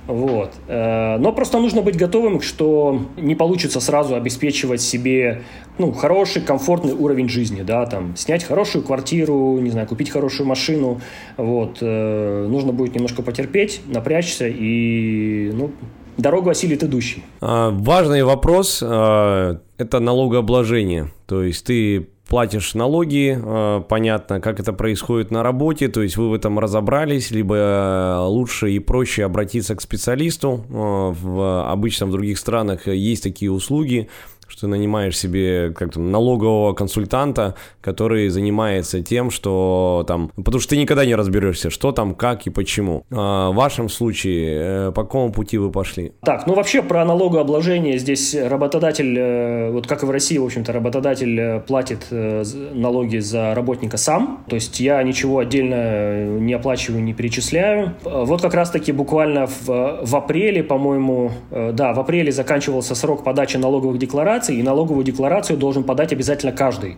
Вот. Э, но просто нужно быть готовым, что не получится сразу обеспечивать себе ну, хороший, комфортный уровень жизни, да, там, снять хорошую квартиру, не знаю, купить хорошую машину, вот, э, нужно будет немножко потерпеть, напрячься и, ну, дорогу осилит идущий. А, важный вопрос а, – это налогообложение, то есть ты платишь налоги, э, понятно, как это происходит на работе, то есть вы в этом разобрались, либо э, лучше и проще обратиться к специалисту. Э, в, обычно в других странах есть такие услуги, что ты нанимаешь себе как-то налогового консультанта, который занимается тем, что там, потому что ты никогда не разберешься, что там, как и почему. А в вашем случае, э, по какому пути вы пошли? Так, ну вообще про налогообложение здесь работодатель, э, вот как и в России, в общем-то, работодатель э, платит налоги за работника сам, то есть я ничего отдельно не оплачиваю, не перечисляю. Вот как раз-таки буквально в, в апреле, по-моему, да, в апреле заканчивался срок подачи налоговых деклараций, декларации, и налоговую декларацию должен подать обязательно каждый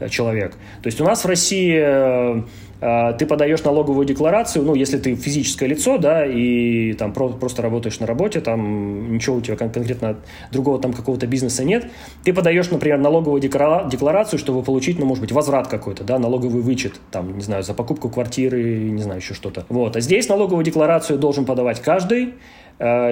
э, человек. То есть у нас в России э, э, ты подаешь налоговую декларацию, ну, если ты физическое лицо, да, и там про- просто работаешь на работе, там ничего у тебя конкретно другого там какого-то бизнеса нет, ты подаешь, например, налоговую декларацию, чтобы получить, ну, может быть, возврат какой-то, да, налоговый вычет, там, не знаю, за покупку квартиры, не знаю, еще что-то. Вот, а здесь налоговую декларацию должен подавать каждый,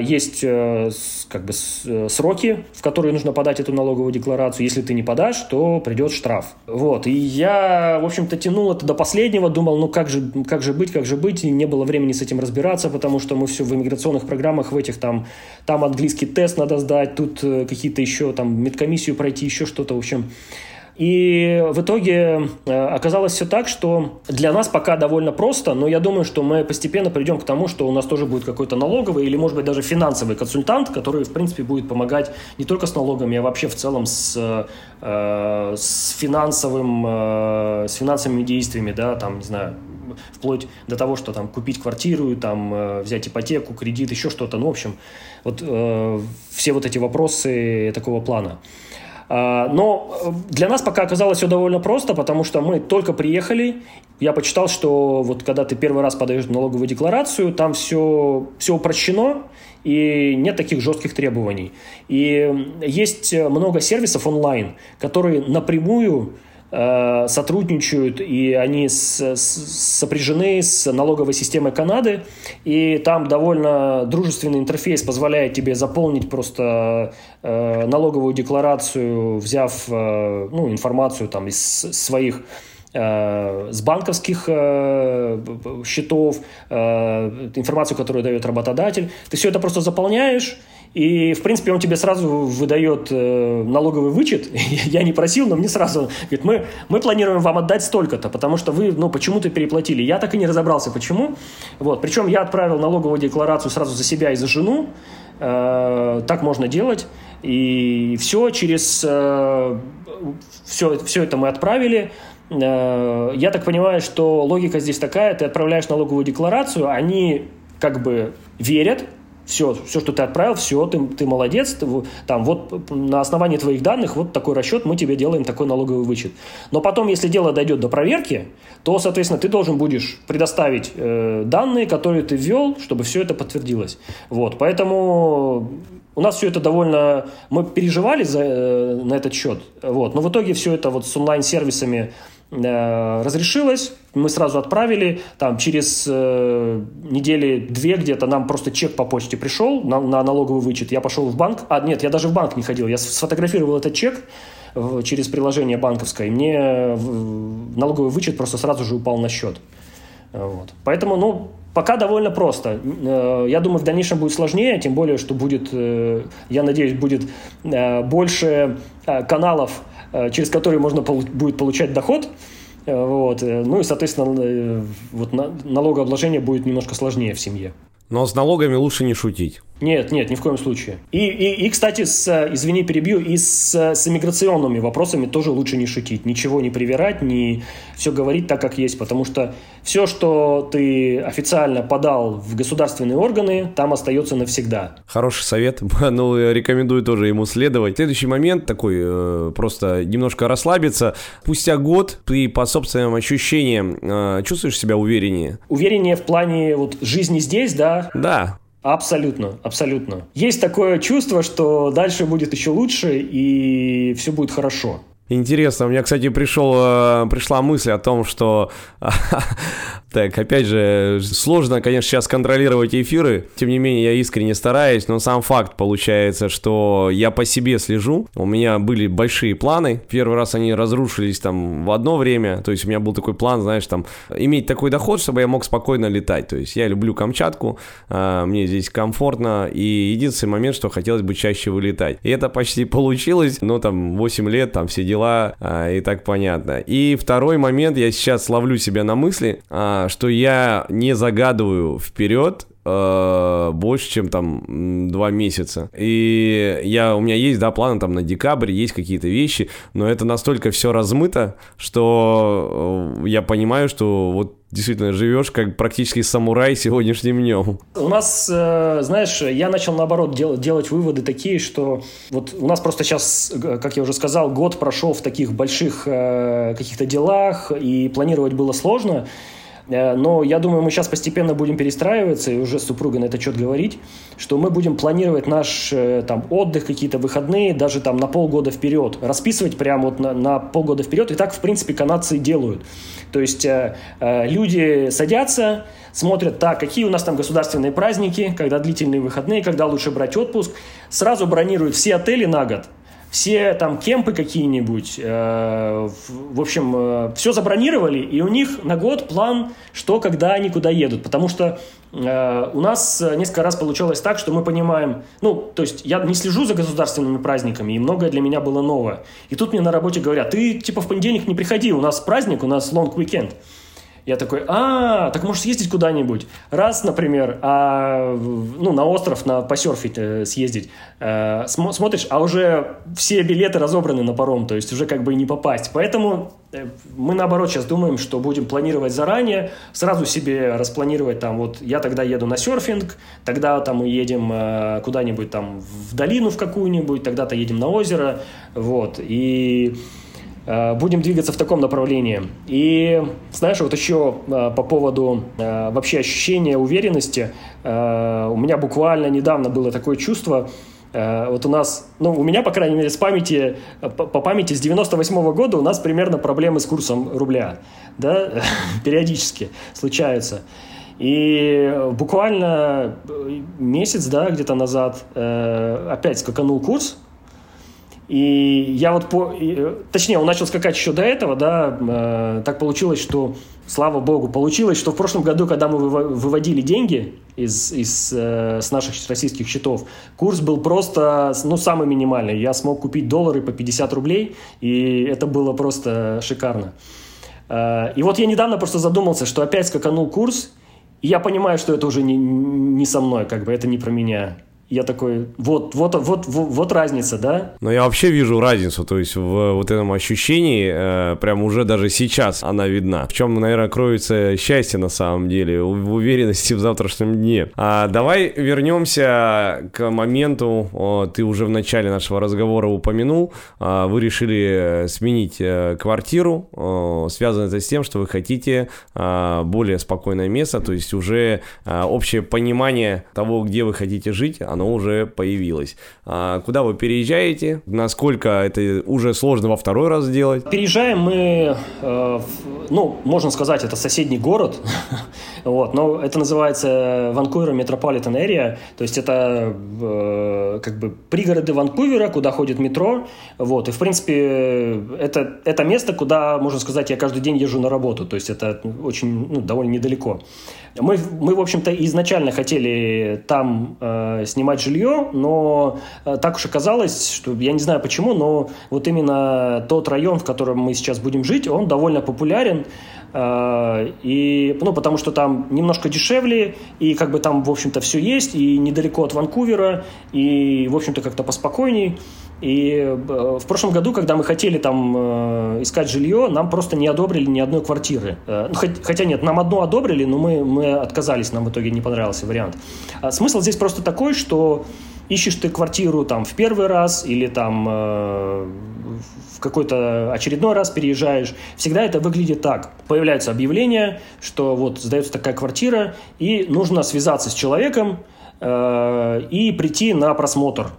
есть э, как бы э, сроки, в которые нужно подать эту налоговую декларацию. Если ты не подашь, то придет штраф. Вот. И я, в общем-то, тянул это до последнего, думал, ну как же, как же быть, как же быть. И не было времени с этим разбираться, потому что мы все в иммиграционных программах, в этих там, там английский тест надо сдать, тут какие-то еще там медкомиссию пройти, еще что-то. В общем, и в итоге э, оказалось все так, что для нас пока довольно просто, но я думаю, что мы постепенно придем к тому, что у нас тоже будет какой-то налоговый или, может быть, даже финансовый консультант, который, в принципе, будет помогать не только с налогами, а вообще в целом с, э, с, финансовым, э, с финансовыми действиями, да, там, не знаю, вплоть до того, что там купить квартиру, там взять ипотеку, кредит, еще что-то. Ну, в общем, вот э, все вот эти вопросы такого плана. А, но э, для нас пока оказалось все довольно просто, потому что мы только приехали. Я почитал, что вот когда ты первый раз подаешь налоговую декларацию, там все, все упрощено, и нет таких жестких требований. И есть много сервисов онлайн, которые напрямую Э, сотрудничают, и они с, с, сопряжены с налоговой системой Канады, и там довольно дружественный интерфейс позволяет тебе заполнить просто э, налоговую декларацию, взяв э, ну, информацию там из своих э, с банковских э, счетов, э, информацию, которую дает работодатель. Ты все это просто заполняешь, и, в принципе, он тебе сразу выдает э, налоговый вычет. Я не просил, но мне сразу говорит, мы, мы планируем вам отдать столько-то, потому что вы, ну, почему-то переплатили. Я так и не разобрался, почему. Вот. Причем я отправил налоговую декларацию сразу за себя и за жену. Э, так можно делать. И все через... Э, все, все это мы отправили. Э, я так понимаю, что логика здесь такая. Ты отправляешь налоговую декларацию, они как бы верят, Все, все, что ты отправил, все, ты, ты молодец, ты, там, вот на основании твоих данных вот такой расчет, мы тебе делаем такой налоговый вычет. Но потом, если дело дойдет до проверки, то, соответственно, ты должен будешь предоставить э, данные, которые ты ввел, чтобы все это подтвердилось. Вот, поэтому у нас все это довольно... Мы переживали за, э, на этот счет, вот, но в итоге все это вот с онлайн-сервисами разрешилось, мы сразу отправили, там через э, недели две где-то нам просто чек по почте пришел на, на налоговый вычет, я пошел в банк, а нет, я даже в банк не ходил, я сфотографировал этот чек э, через приложение банковское, и мне налоговый вычет просто сразу же упал на счет. Вот. Поэтому, ну, пока довольно просто. Э, я думаю, в дальнейшем будет сложнее, тем более, что будет, я надеюсь, будет больше каналов Э, через который можно будет получать доход. Э, вот. Э, ну и, соответственно, вот налогообложение будет немножко сложнее в семье. Но с налогами лучше не шутить. Нет, нет, ни в коем случае. И, и, и кстати, с, извини, перебью, и с, с иммиграционными вопросами тоже лучше не шутить. Ничего не привирать, не все говорить так, как есть, потому что все, что ты официально подал в государственные органы, там остается навсегда. Хороший совет, ну, рекомендую тоже ему следовать. Следующий момент такой, э, просто немножко расслабиться. Спустя год ты по собственным ощущениям э, чувствуешь себя увереннее? Увереннее в плане вот жизни здесь, да? Да. Абсолютно, абсолютно. Есть такое чувство, что дальше будет еще лучше и все будет хорошо. Интересно, у меня, кстати, пришел, э, пришла мысль о том, что Так, опять же, сложно, конечно, сейчас контролировать эфиры, тем не менее, я искренне стараюсь, но сам факт получается, что я по себе слежу, у меня были большие планы, первый раз они разрушились там в одно время, то есть у меня был такой план, знаешь, там, иметь такой доход, чтобы я мог спокойно летать, то есть я люблю Камчатку, а, мне здесь комфортно, и единственный момент, что хотелось бы чаще вылетать, и это почти получилось, но там 8 лет, там все дела, а, и так понятно. И второй момент, я сейчас ловлю себя на мысли, а, что я не загадываю вперед, э, больше, чем там два месяца. И я, у меня есть, да, планы там на декабрь, есть какие-то вещи, но это настолько все размыто, что э, я понимаю, что вот действительно живешь как практически самурай сегодняшним днем. У нас, э, знаешь, я начал наоборот дел, делать выводы такие, что вот у нас просто сейчас, как я уже сказал, год прошел в таких больших каких-то делах, и планировать было сложно. Э, но я думаю, мы сейчас постепенно будем перестраиваться и уже с супругой на этот счет говорить, что мы будем планировать наш э, там, отдых, какие-то выходные даже там на полгода вперед, расписывать прямо вот на, на полгода вперед. И так, в принципе, канадцы делают. То есть э, люди садятся, смотрят, так, какие у нас там государственные праздники, когда длительные выходные, когда лучше брать отпуск, сразу бронируют все отели на год, все там кемпы какие-нибудь, э, в общем, э, все забронировали, и у них на год план, что, когда они куда едут, потому что э, у нас несколько раз получалось так, что мы понимаем, ну, то есть я не слежу за государственными праздниками, и многое для меня было новое. И тут мне на работе говорят, ты типа в понедельник не приходи, у нас праздник, у нас long weekend. Я такой, а, так можешь съездить куда-нибудь. Раз, например, а, ну, на остров на посерфить э, съездить. Э, см- смотришь, а уже все билеты разобраны на паром, то есть уже как бы и не попасть. Поэтому э, мы наоборот сейчас думаем, что будем планировать заранее, сразу себе распланировать там, вот я тогда еду на серфинг, тогда там мы едем э, куда-нибудь там в долину в какую-нибудь, тогда-то едем на озеро, вот, и будем двигаться в таком направлении. И знаешь, вот еще э, по поводу э, вообще ощущения уверенности, у меня буквально недавно было такое чувство, вот у нас, ну, у меня, по крайней мере, с памяти, по, памяти с 98 -го года у нас примерно проблемы с курсом рубля, да, периодически случаются. И буквально месяц, да, где-то назад опять скаканул курс, и я вот по... Э, точнее, он начал скакать еще до этого, да, э, так получилось, что, слава богу, получилось, что в прошлом году, когда мы выводили деньги из, из, э, с наших российских счетов, курс был просто, ну, самый минимальный. Я смог купить доллары по 50 рублей, и это было просто шикарно. И вот я недавно просто задумался, что опять скаканул курс, и я понимаю, что это уже не, не со мной, как бы это не про меня. Я такой, вот, вот, вот, вот, вот разница, да? Но я вообще вижу разницу, то есть в вот этом ощущении, э, прям уже даже сейчас она видна. В чем, наверное, кроется счастье на самом деле, в уверенности в завтрашнем дне. А давай вернемся к моменту, о, ты уже в начале нашего разговора упомянул, а, вы решили сменить э, квартиру, о, связано это с тем, что вы хотите а, более спокойное место, то есть уже а, общее понимание того, где вы хотите жить, оно уже появилось. А куда вы переезжаете? Насколько это уже сложно во второй раз сделать? Переезжаем мы, э, ну, можно сказать, это соседний город, вот, но это называется Ванкувер Metropolitan Area, то есть это э, как бы пригороды Ванкувера, куда ходит метро, вот, и в принципе это, это место, куда, можно сказать, я каждый день езжу на работу, то есть это очень, ну, довольно недалеко. Мы, мы в общем-то, изначально хотели там э, снимать жилье, но э, так уж оказалось, что я не знаю почему, но вот именно тот район, в котором мы сейчас будем жить, он довольно популярен. Э, и, ну, потому что там немножко дешевле, и как бы там, в общем-то, все есть, и недалеко от Ванкувера, и, в общем-то, как-то поспокойней. И э, в прошлом году, когда мы хотели там э, искать жилье, нам просто не одобрили ни одной квартиры. Э, ну, хотя нет, нам одну одобрили, но мы, мы отказались, нам в итоге не понравился вариант. А смысл здесь просто такой, что ищешь ты квартиру там в первый раз или там в какой-то очередной раз переезжаешь, всегда это выглядит так. Появляется объявление, что вот сдается такая квартира, и нужно связаться с человеком и прийти на просмотр.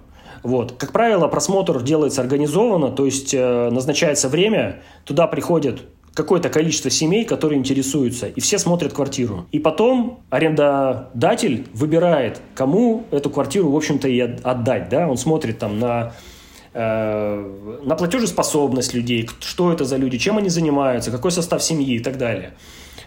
Вот. Как правило, просмотр делается организованно, то есть э, назначается время, туда приходят какое-то количество семей, которые интересуются, и все смотрят квартиру. И потом арендодатель выбирает, кому эту квартиру, в общем-то, и отдать. Да? Он смотрит там на э, на платежеспособность людей, что это за люди, чем они занимаются, какой состав семьи и так далее.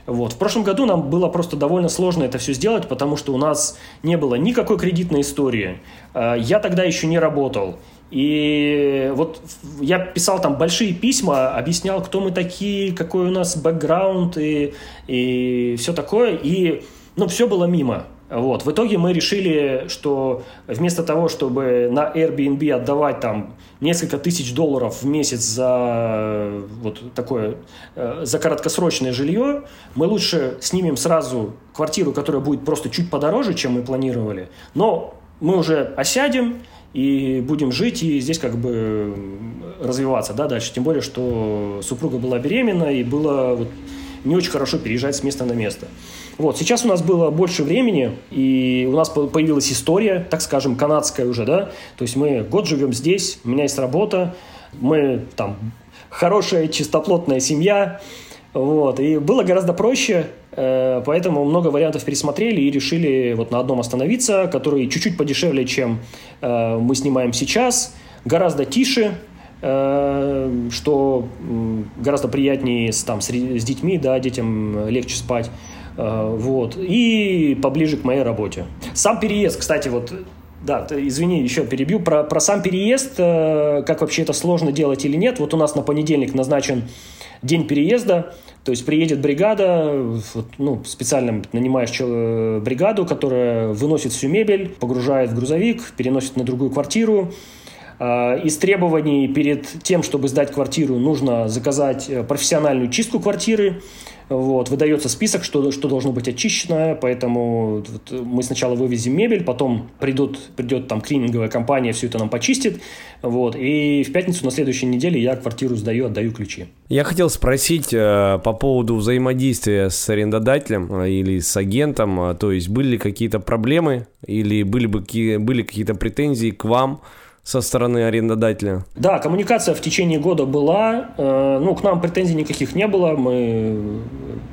Вот. В прошлом году нам было просто довольно сложно это все сделать, потому что у нас не было никакой кредитной истории. Э, я тогда еще не работал. И вот я писал там большие письма, объяснял, кто мы такие, какой у нас бэкграунд и, и все такое. И ну, все было мимо. Вот. В итоге мы решили, что вместо того, чтобы на Airbnb отдавать там несколько тысяч долларов в месяц за вот такое, э, за краткосрочное жилье, мы лучше снимем сразу квартиру, которая будет просто чуть подороже, чем мы планировали, но мы уже осядем и будем жить и здесь как бы развиваться да, дальше. Тем более, что супруга была беременна и было вот не очень хорошо переезжать с места на место. Вот, сейчас у нас было больше времени, и у нас появилась история, так скажем, канадская уже, да, то есть мы год живем здесь, у меня есть работа, мы там хорошая чистоплотная семья, вот, и было гораздо проще, э, поэтому много вариантов пересмотрели и решили вот на одном остановиться, который чуть-чуть подешевле, чем э, мы снимаем сейчас, гораздо тише, э, что гораздо приятнее с, там, с, с детьми, да, детям легче спать. Э, вот, и поближе к моей работе. Сам переезд, кстати, вот да, извини, еще перебью. Про, про сам переезд, э, как вообще это сложно делать или нет. Вот у нас на понедельник назначен день переезда. То есть приедет бригада, вот, ну, специально нанимаешь э, бригаду, которая выносит всю мебель, погружает в грузовик, переносит на другую квартиру. Из требований перед тем, чтобы сдать квартиру, нужно заказать профессиональную чистку квартиры. Вот, выдается список, что, что должно быть очищено, поэтому вот, мы сначала вывезем мебель, потом придут, придет там клининговая компания, все это нам почистит, вот, и в пятницу на следующей неделе я квартиру сдаю, отдаю ключи. Я хотел спросить э, по поводу взаимодействия с арендодателем э, или с агентом, э, то есть были ли какие-то проблемы или были, бы, были какие-то претензии к вам, со стороны арендодателя? Да, коммуникация в течение года была. Э, ну, к нам претензий никаких не было. Мы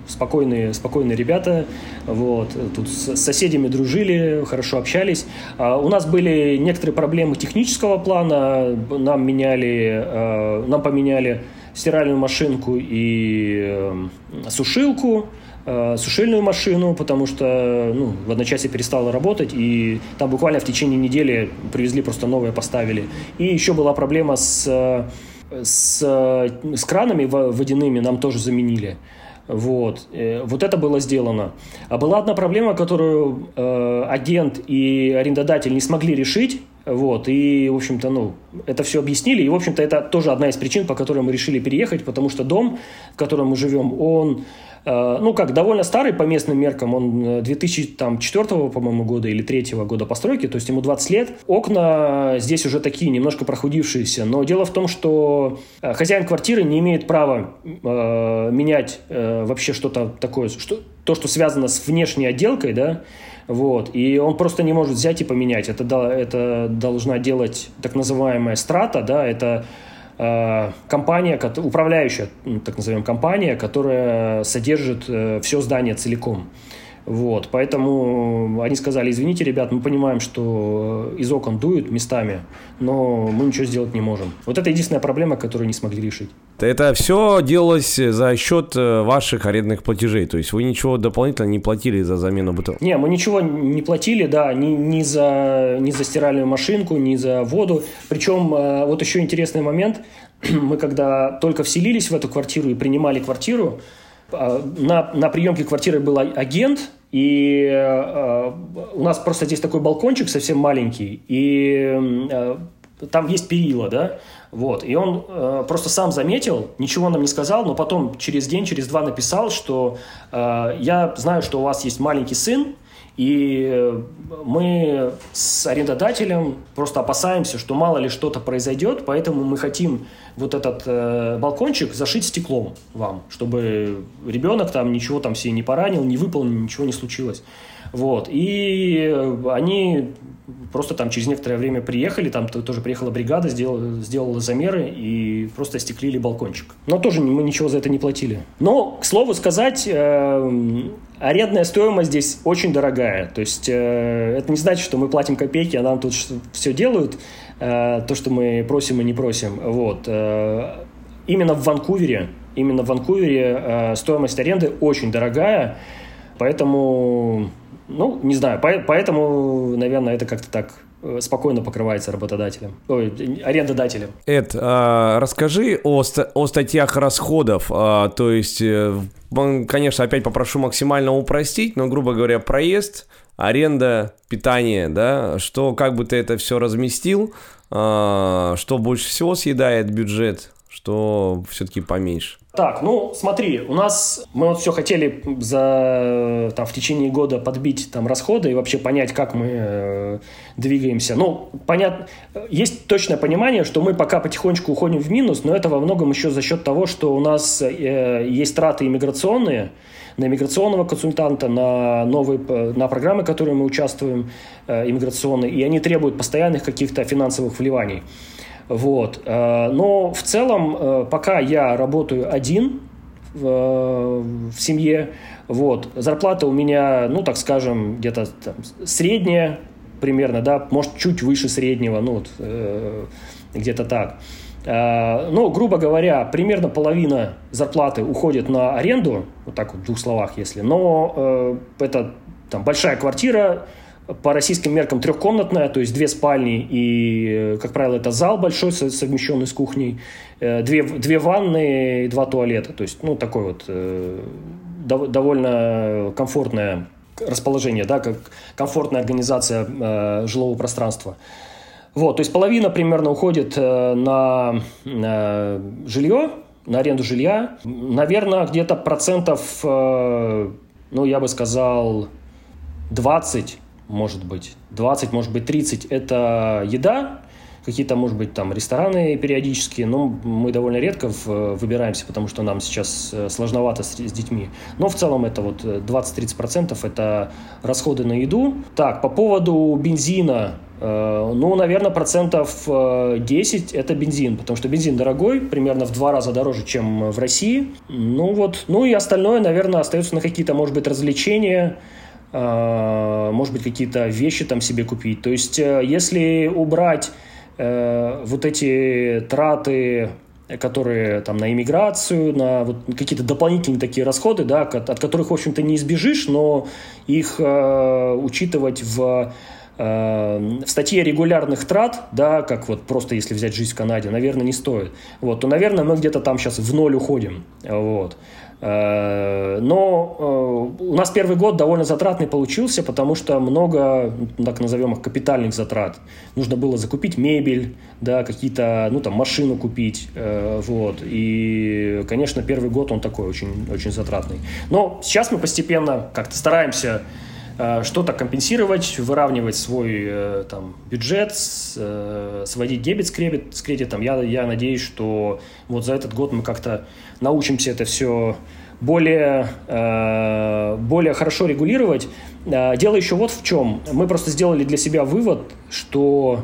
спокойные, спокойные ребята. Вот. Тут с соседями дружили, хорошо общались. А у нас были некоторые проблемы технического плана. Нам меняли, э, нам поменяли стиральную машинку и э, сушилку сушильную машину, потому что ну, в одночасье перестала работать, и там буквально в течение недели привезли, просто новое поставили. И еще была проблема с, с, с кранами водяными, нам тоже заменили. Вот. Э, вот это было сделано. А была одна проблема, которую э, агент и арендодатель не смогли решить. Вот, и, в общем-то, ну, это все объяснили. И, в общем-то, это тоже одна из причин, по которой мы решили переехать, потому что дом, в котором мы живем, он Э, ну, как, довольно старый по местным меркам, он 2004, э, по-моему, года или 2003 года постройки, то есть ему 20 лет. Окна здесь уже такие, немножко прохудившиеся, но дело в том, что э, хозяин квартиры не имеет права э, менять э, вообще что-то такое, что, то, что связано с внешней отделкой, да, вот, и он просто не может взять и поменять. Это, это должна делать так называемая страта, да, это Э, компания, управляющая, так назовем, компания, которая содержит э, все здание целиком. Вот, поэтому они сказали, извините, ребят, мы понимаем, что из окон дуют местами, но мы ничего сделать не можем. Вот это единственная проблема, которую не смогли решить. Это все делалось за счет э, ваших арендных платежей, то есть вы ничего дополнительно не платили за замену бутылок? Не, мы ничего не платили, да, ни, ни, за, ни за стиральную машинку, ни за воду. Причем, э, вот еще интересный момент, мы когда только вселились в эту квартиру и принимали квартиру, э, на, на приемке квартиры был агент, и э, у нас просто здесь такой балкончик совсем маленький, и э, там есть перила, да, вот, и он э, просто сам заметил, ничего нам не сказал, но потом через день, через два написал, что э, я знаю, что у вас есть маленький сын, и мы с арендодателем просто опасаемся, что мало ли что-то произойдет, поэтому мы хотим вот этот э, балкончик зашить стеклом вам, чтобы ребенок там ничего там себе не поранил, не выполнил, ничего не случилось. Вот. И они просто там через некоторое время приехали, там тоже приехала бригада, сделала, сделала замеры и просто остеклили балкончик. Но тоже мы ничего за это не платили. Но, к слову сказать, э, арендная стоимость здесь очень дорогая. То есть э, это не значит, что мы платим копейки, а нам тут все делают. Э, то, что мы просим и не просим. Вот. Э, именно в Ванкувере, именно в Ванкувере э, стоимость аренды очень дорогая, поэтому, ну, не знаю, поэтому, наверное, это как-то так спокойно покрывается работодателем, ой, арендодателем. Эд, а, расскажи о, о статьях расходов, а, то есть, конечно, опять попрошу максимально упростить, но, грубо говоря, проезд, аренда, питание, да, что как бы ты это все разместил, а, что больше всего съедает бюджет, что все-таки поменьше. Так, ну смотри, у нас мы вот все хотели за там в течение года подбить там расходы и вообще понять, как мы э, двигаемся. Ну, понятно, есть точное понимание, что мы пока потихонечку уходим в минус, но это во многом еще за счет того, что у нас э, есть траты иммиграционные, на иммиграционного консультанта, на новые, на программы, в которые мы участвуем, э, иммиграционные, и они требуют постоянных каких-то финансовых вливаний. Вот. Э, но в целом, э, пока я работаю один в, в семье, вот, зарплата у меня, ну, так скажем, где-то там, средняя примерно, да, может, чуть выше среднего, ну, вот, э, где-то так. Э, ну, грубо говоря, примерно половина зарплаты уходит на аренду, вот так вот в двух словах, если, но э, это там большая квартира, по российским меркам трехкомнатная, то есть две спальни и, как правило, это зал большой, совмещенный с кухней, э, две, две ванны и два туалета, то есть, ну, такой вот э, довольно комфортное расположение, да, как комфортная организация э, жилого пространства. Вот, то есть половина примерно уходит э, на э, жилье, на аренду жилья. Наверное, где-то процентов, э, ну, я бы сказал, 20, может быть, 20, может быть, 30 – это еда, какие-то, может быть, там рестораны периодически, но мы довольно редко выбираемся, потому что нам сейчас э, сложновато с, с детьми. Но в целом это вот 20-30% это расходы на еду. Так, по поводу бензина, э, ну, наверное, процентов 10 э, это бензин, потому что бензин дорогой, примерно в два раза дороже, чем в России. Ну вот, ну и остальное, наверное, остается на какие-то, может быть, развлечения, может быть, какие-то вещи там себе купить. То есть, если убрать э, вот эти траты, которые там на иммиграцию, на вот какие-то дополнительные такие расходы, да, от, от которых, в общем-то, не избежишь, но их э, учитывать в в статье регулярных трат, да, как вот просто если взять жизнь в Канаде, наверное, не стоит. Вот, то, наверное, мы где-то там сейчас в ноль уходим. Вот. Э, но э, у нас первый год довольно затратный получился, потому что много, так назовем их, капитальных затрат. Нужно было закупить мебель, да, какие-то, ну, там, машину купить, э, вот. И, конечно, первый год он такой очень, очень затратный. Но сейчас мы постепенно как-то стараемся что-то компенсировать, выравнивать свой там, бюджет, сводить дебет с, с кредитом. Я, я надеюсь, что вот за этот год мы как-то научимся это все более, э, более хорошо регулировать. Э, дело еще вот в чем. Мы просто сделали для себя вывод, что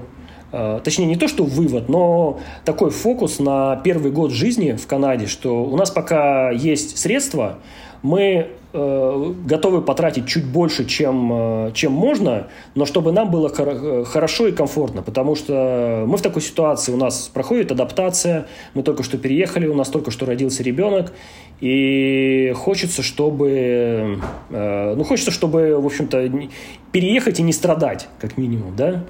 э, точнее не то, что вывод, но такой фокус на первый год жизни в Канаде, что у нас пока есть средства, мы э, готовы потратить чуть больше, чем, э, чем можно, но чтобы нам было хор- хорошо и комфортно, потому что мы в такой ситуации, у нас проходит адаптация, мы только что переехали, у нас только что родился ребенок, и хочется, чтобы, э, ну, хочется, чтобы, в общем-то, переехать и не страдать, как минимум, да,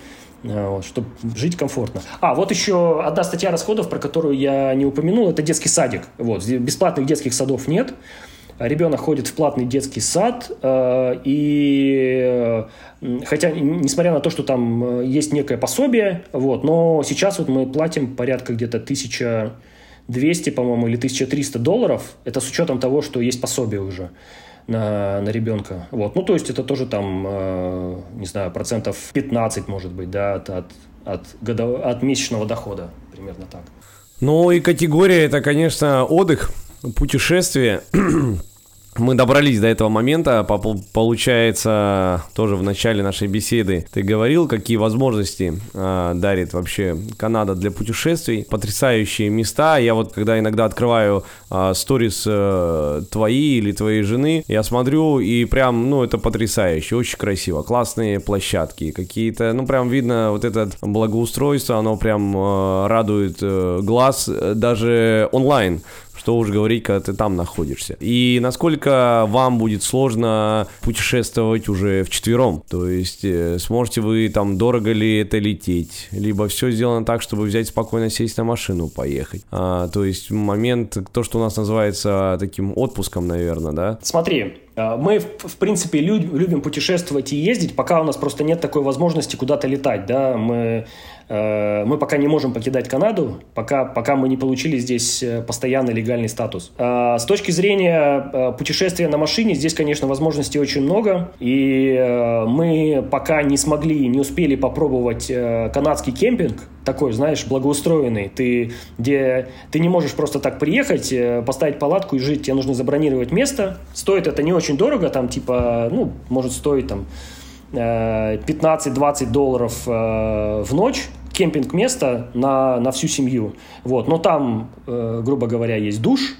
э, вот, чтобы жить комфортно. А, вот еще одна статья расходов, про которую я не упомянул, это детский садик. Вот, бесплатных детских садов нет, ребенок ходит в платный детский сад, э, и хотя, несмотря на то, что там э, есть некое пособие, вот, но сейчас вот мы платим порядка где-то 1200, по-моему, или 1300 долларов, это с учетом того, что есть пособие уже на, на ребенка. Вот. Ну, то есть это тоже там, э, не знаю, процентов 15, может быть, да, от, от, от, годов... от месячного дохода, примерно так. Ну и категория это, конечно, отдых, путешествие. Мы добрались до этого момента, получается, тоже в начале нашей беседы ты говорил, какие возможности э, дарит вообще Канада для путешествий, потрясающие места. Я вот когда иногда открываю э, сторис э, твои или твоей жены, я смотрю и прям, ну это потрясающе, очень красиво, классные площадки, какие-то, ну прям видно вот это благоустройство, оно прям э, радует э, глаз э, даже онлайн что уж говорить, когда ты там находишься. И насколько вам будет сложно путешествовать уже в четвером? То есть э, сможете вы там дорого ли это лететь? Либо все сделано так, чтобы взять спокойно сесть на машину, поехать. А, то есть момент, то, что у нас называется таким отпуском, наверное, да? Смотри, э, мы, в принципе, любим путешествовать и ездить, пока у нас просто нет такой возможности куда-то летать, да, мы мы пока не можем покидать Канаду, пока, пока мы не получили здесь э, постоянный легальный статус. А с точки зрения э, путешествия на машине, здесь, конечно, возможностей очень много, и мы пока не смогли, не успели попробовать канадский кемпинг, такой, знаешь, благоустроенный, ты, где ты не можешь просто так приехать, поставить палатку и жить, тебе нужно забронировать место. Стоит это не очень дорого, там типа, ну, может стоить там 15-20 долларов э, в ночь кемпинг-место на, на всю семью. Вот. Но там, э, грубо говоря, есть душ,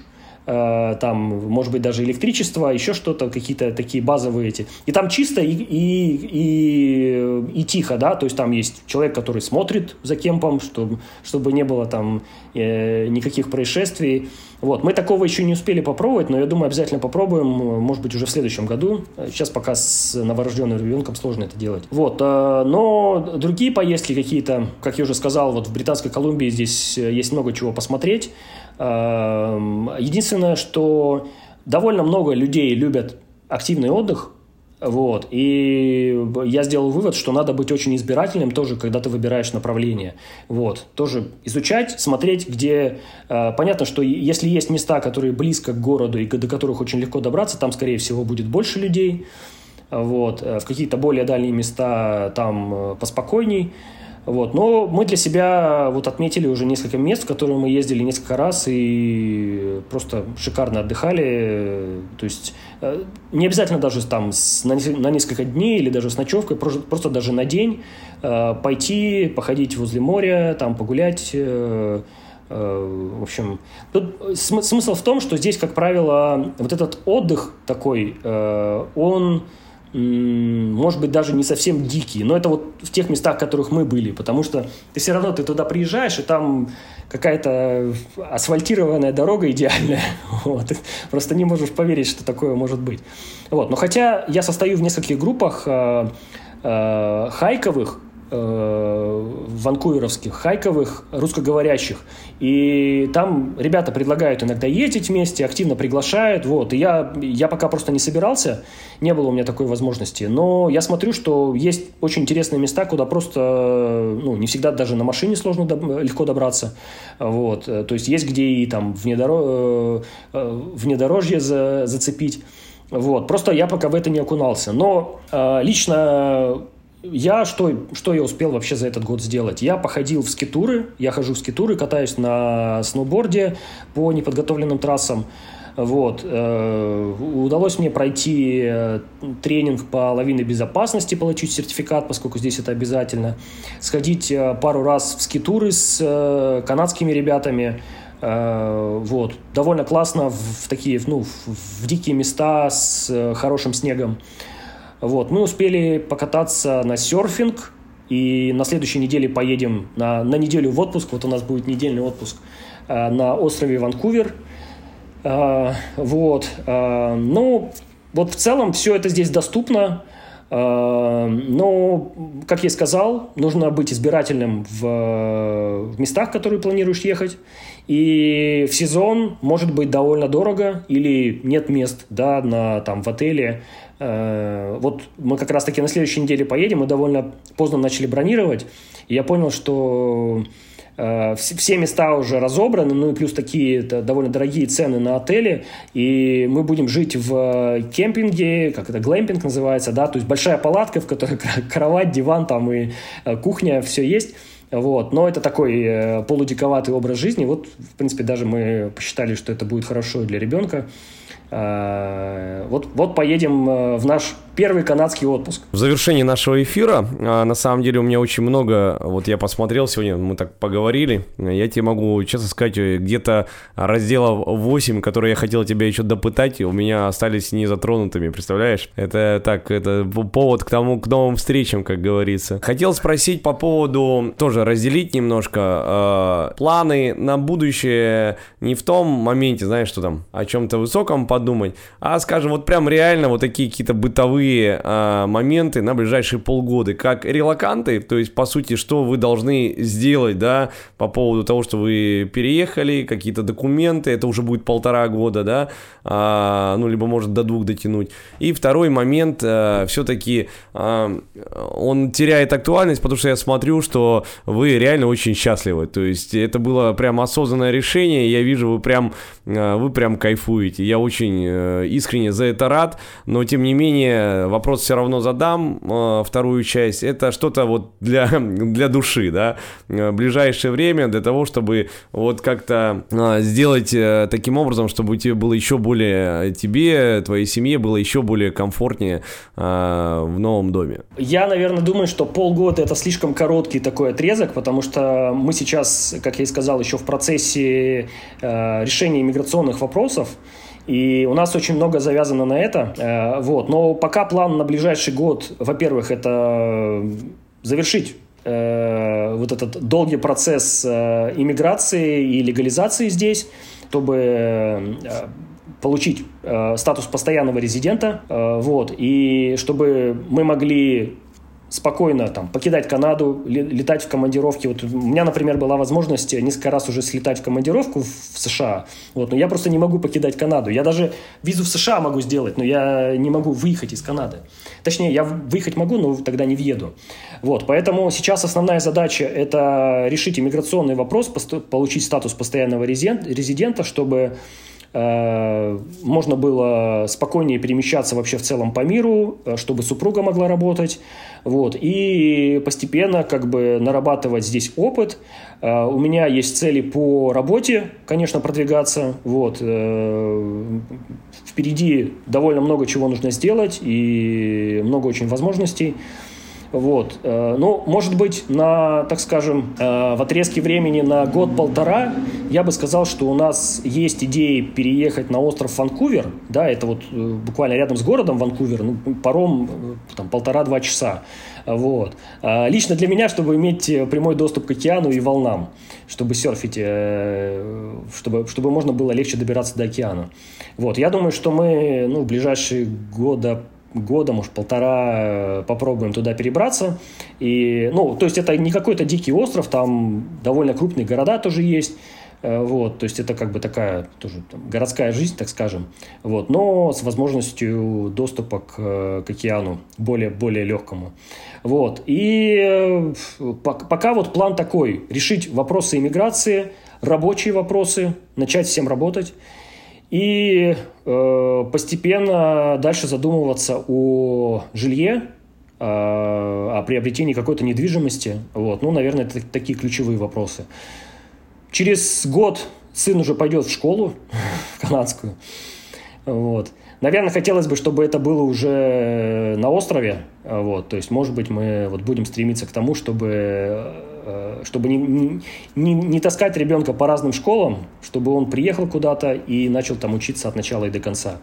э, там, может быть, даже электричество, еще что-то, какие-то такие базовые эти. И там чисто и, и, и, и тихо, да, то есть там есть человек, который смотрит за кемпом, чтобы, чтобы не было там э, никаких происшествий. Вот. Мы такого еще не успели попробовать, но я думаю, обязательно попробуем, может быть, уже в следующем году. Сейчас пока с новорожденным ребенком сложно это делать. Вот. Э, но другие поездки какие-то, как я уже сказал, вот в Британской Колумбии здесь есть много чего посмотреть. Э, единственное, что довольно много людей любят активный отдых, вот. И я сделал вывод, что надо быть очень избирательным тоже, когда ты выбираешь направление. Вот. Тоже изучать, смотреть, где... Э, понятно, что если есть места, которые близко к городу и до которых очень легко добраться, там, скорее всего, будет больше людей. Вот. Э, в какие-то более дальние места там э, поспокойней. Вот. Но мы для себя вот отметили уже несколько мест, в которые мы ездили несколько раз и просто шикарно отдыхали. То есть не обязательно даже там с, на, на несколько дней или даже с ночевкой, просто, просто даже на день э, пойти, походить возле моря, там погулять. Э, э, в общем, тут смысл в том, что здесь, как правило, вот этот отдых такой, э, он может быть, даже не совсем дикие, но это вот в тех местах, в которых мы были, потому что ты все равно ты туда приезжаешь, и там какая-то асфальтированная дорога идеальная, вот. просто не можешь поверить, что такое может быть. Вот. Но хотя я состою в нескольких группах, э, э, хайковых, э, ванкуверовских, хайковых, русскоговорящих. И там ребята предлагают иногда ездить вместе, активно приглашают. Вот. И я, я пока просто не собирался, не было у меня такой возможности. Но я смотрю, что есть очень интересные места, куда просто ну, не всегда даже на машине сложно доб- легко добраться. Вот. То есть есть где и там внедоро... Э, внедорожье за... зацепить. Вот. Просто я пока в это не окунался. Но э, лично я что, что я успел вообще за этот год сделать? Я походил в скитуры, я хожу в скитуры, катаюсь на сноуборде по неподготовленным трассам. Вот. Э, удалось мне пройти э, тренинг по лавинной безопасности, получить сертификат, поскольку здесь это обязательно. Сходить э, пару раз в скитуры с канадскими ребятами. Вот. Довольно классно в такие, ну, в дикие места с хорошим снегом. Вот. Мы успели покататься на серфинг, и на следующей неделе поедем на, на неделю в отпуск. Вот у нас будет недельный отпуск э, на острове Ванкувер. Э, вот. Э, ну, вот в целом все это здесь доступно. Э, но, как я сказал, нужно быть избирательным в, в местах, в которые планируешь ехать. И в сезон может быть довольно дорого или нет мест да, на, там, в отеле. Э, вот мы как раз-таки на следующей неделе поедем, мы довольно поздно начали бронировать, и я понял, что э, все места уже разобраны, ну и плюс такие довольно дорогие цены на отели, и мы будем жить в кемпинге, как это, глэмпинг называется, да, то есть большая палатка, в которой кровать, диван там и э, кухня, все есть, вот. Но это такой полудиковатый образ жизни. Вот, в принципе, даже мы посчитали, что это будет хорошо для ребенка. Э, вот, вот поедем э, в наш первый канадский отпуск. В завершении нашего эфира, а, на самом деле у меня очень много, вот я посмотрел сегодня, мы так поговорили, я тебе могу честно сказать, где-то раздела 8, которые я хотел тебя еще допытать, у меня остались незатронутыми, представляешь? Это так, это повод к тому, к новым встречам, как говорится. Хотел спросить по поводу, тоже разделить немножко, э, планы на будущее не в том моменте, знаешь, что там, о чем-то высоком подумать, а, скажем, вот прям реально вот такие какие-то бытовые ключевые а, моменты на ближайшие полгода, как релаканты, то есть, по сути, что вы должны сделать, да, по поводу того, что вы переехали, какие-то документы, это уже будет полтора года, да, а, ну, либо, может, до двух дотянуть. И второй момент, а, все-таки а, он теряет актуальность, потому что я смотрю, что вы реально очень счастливы, то есть, это было прям осознанное решение, я вижу, вы прям, а, вы прям кайфуете, я очень э, искренне за это рад, но, тем не менее, вопрос все равно задам, э, вторую часть. Это что-то вот для, для души, да, э, ближайшее время для того, чтобы вот как-то э, сделать таким образом, чтобы тебе было еще более, тебе, твоей семье было еще более комфортнее в новом доме. Я, наверное, думаю, что полгода это слишком короткий такой отрезок, потому что мы сейчас, как я и сказал, еще в процессе решения иммиграционных вопросов, и у нас очень много завязано на это. Э, вот. Но пока план на ближайший год, во-первых, это завершить э, вот этот долгий процесс э, иммиграции и легализации здесь, чтобы получить статус постоянного резидента, вот, и чтобы мы могли спокойно там покидать Канаду, летать в командировки. Вот у меня, например, была возможность несколько раз уже слетать в командировку в США, вот, но я просто не могу покидать Канаду. Я даже визу в США могу сделать, но я не могу выехать из Канады. Точнее, я выехать могу, но тогда не въеду. Вот, поэтому сейчас основная задача – это решить иммиграционный вопрос, получить статус постоянного резидента, чтобы можно было спокойнее перемещаться вообще в целом по миру, э, чтобы супруга могла работать, вот, и постепенно как бы нарабатывать здесь опыт. Э, у меня есть цели по работе, конечно, продвигаться, вот, впереди довольно много чего нужно сделать и много очень возможностей. Вот. Э, ну, может быть, на, так скажем, э, в отрезке времени на год-полтора я бы сказал, что у нас есть идеи переехать на остров Ванкувер. Да, это вот э, буквально рядом с городом Ванкувер, ну, паром там полтора-два часа. Вот. Лично для меня, чтобы иметь прямой доступ к океану и волнам, чтобы серфить, чтобы, чтобы можно было легче добираться до океана. Вот. Я думаю, что мы ну, в ближайшие года года, может, полтора попробуем туда перебраться. И, ну, то есть это не какой-то дикий остров, там довольно крупные города тоже есть. Э, вот, то есть это как бы такая тоже там, городская жизнь, так скажем, вот, но с возможностью доступа к, к океану более, более легкому. Вот, и э, пока вот план такой, решить вопросы иммиграции, рабочие вопросы, начать всем работать, и э, постепенно дальше задумываться о жилье, э, о приобретении какой-то недвижимости. Вот. Ну, наверное, это такие ключевые вопросы. Через год сын уже пойдет в школу канадскую. Вот. Наверное, хотелось бы, чтобы это было уже на острове. Вот. То есть, может быть, мы вот будем стремиться к тому, чтобы, чтобы не, не, не таскать ребенка по разным школам, чтобы он приехал куда-то и начал там учиться от начала и до конца.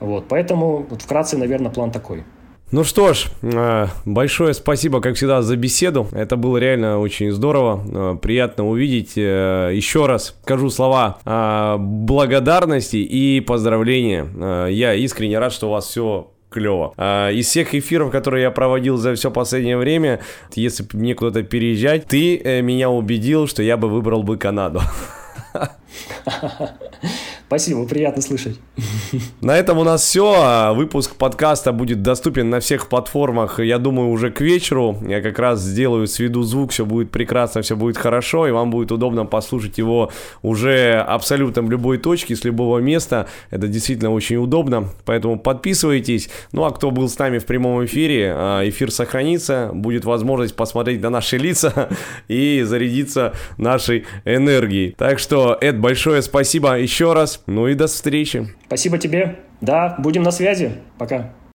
Вот. Поэтому вот вкратце, наверное, план такой. Ну что ж, э, большое спасибо, как всегда, за беседу. Это было реально очень здорово. Э, приятно увидеть. Э, еще раз скажу слова благодарности и поздравления. Я искренне рад, что у вас все клево. Из всех эфиров, которые я проводил за все последнее время, если мне куда-то переезжать, ты меня убедил, что я бы выбрал бы Канаду. Спасибо, приятно слышать. На этом у нас все. Выпуск подкаста будет доступен на всех платформах, я думаю, уже к вечеру. Я как раз сделаю, сведу звук, все будет прекрасно, все будет хорошо, и вам будет удобно послушать его уже абсолютно в любой точке, с любого места. Это действительно очень удобно, поэтому подписывайтесь. Ну а кто был с нами в прямом эфире, а, эфир сохранится, будет возможность посмотреть на наши лица и зарядиться нашей энергией. Так что, Эд, большое спасибо еще раз. Ну и до встречи. Спасибо тебе. Да, будем на связи. Пока.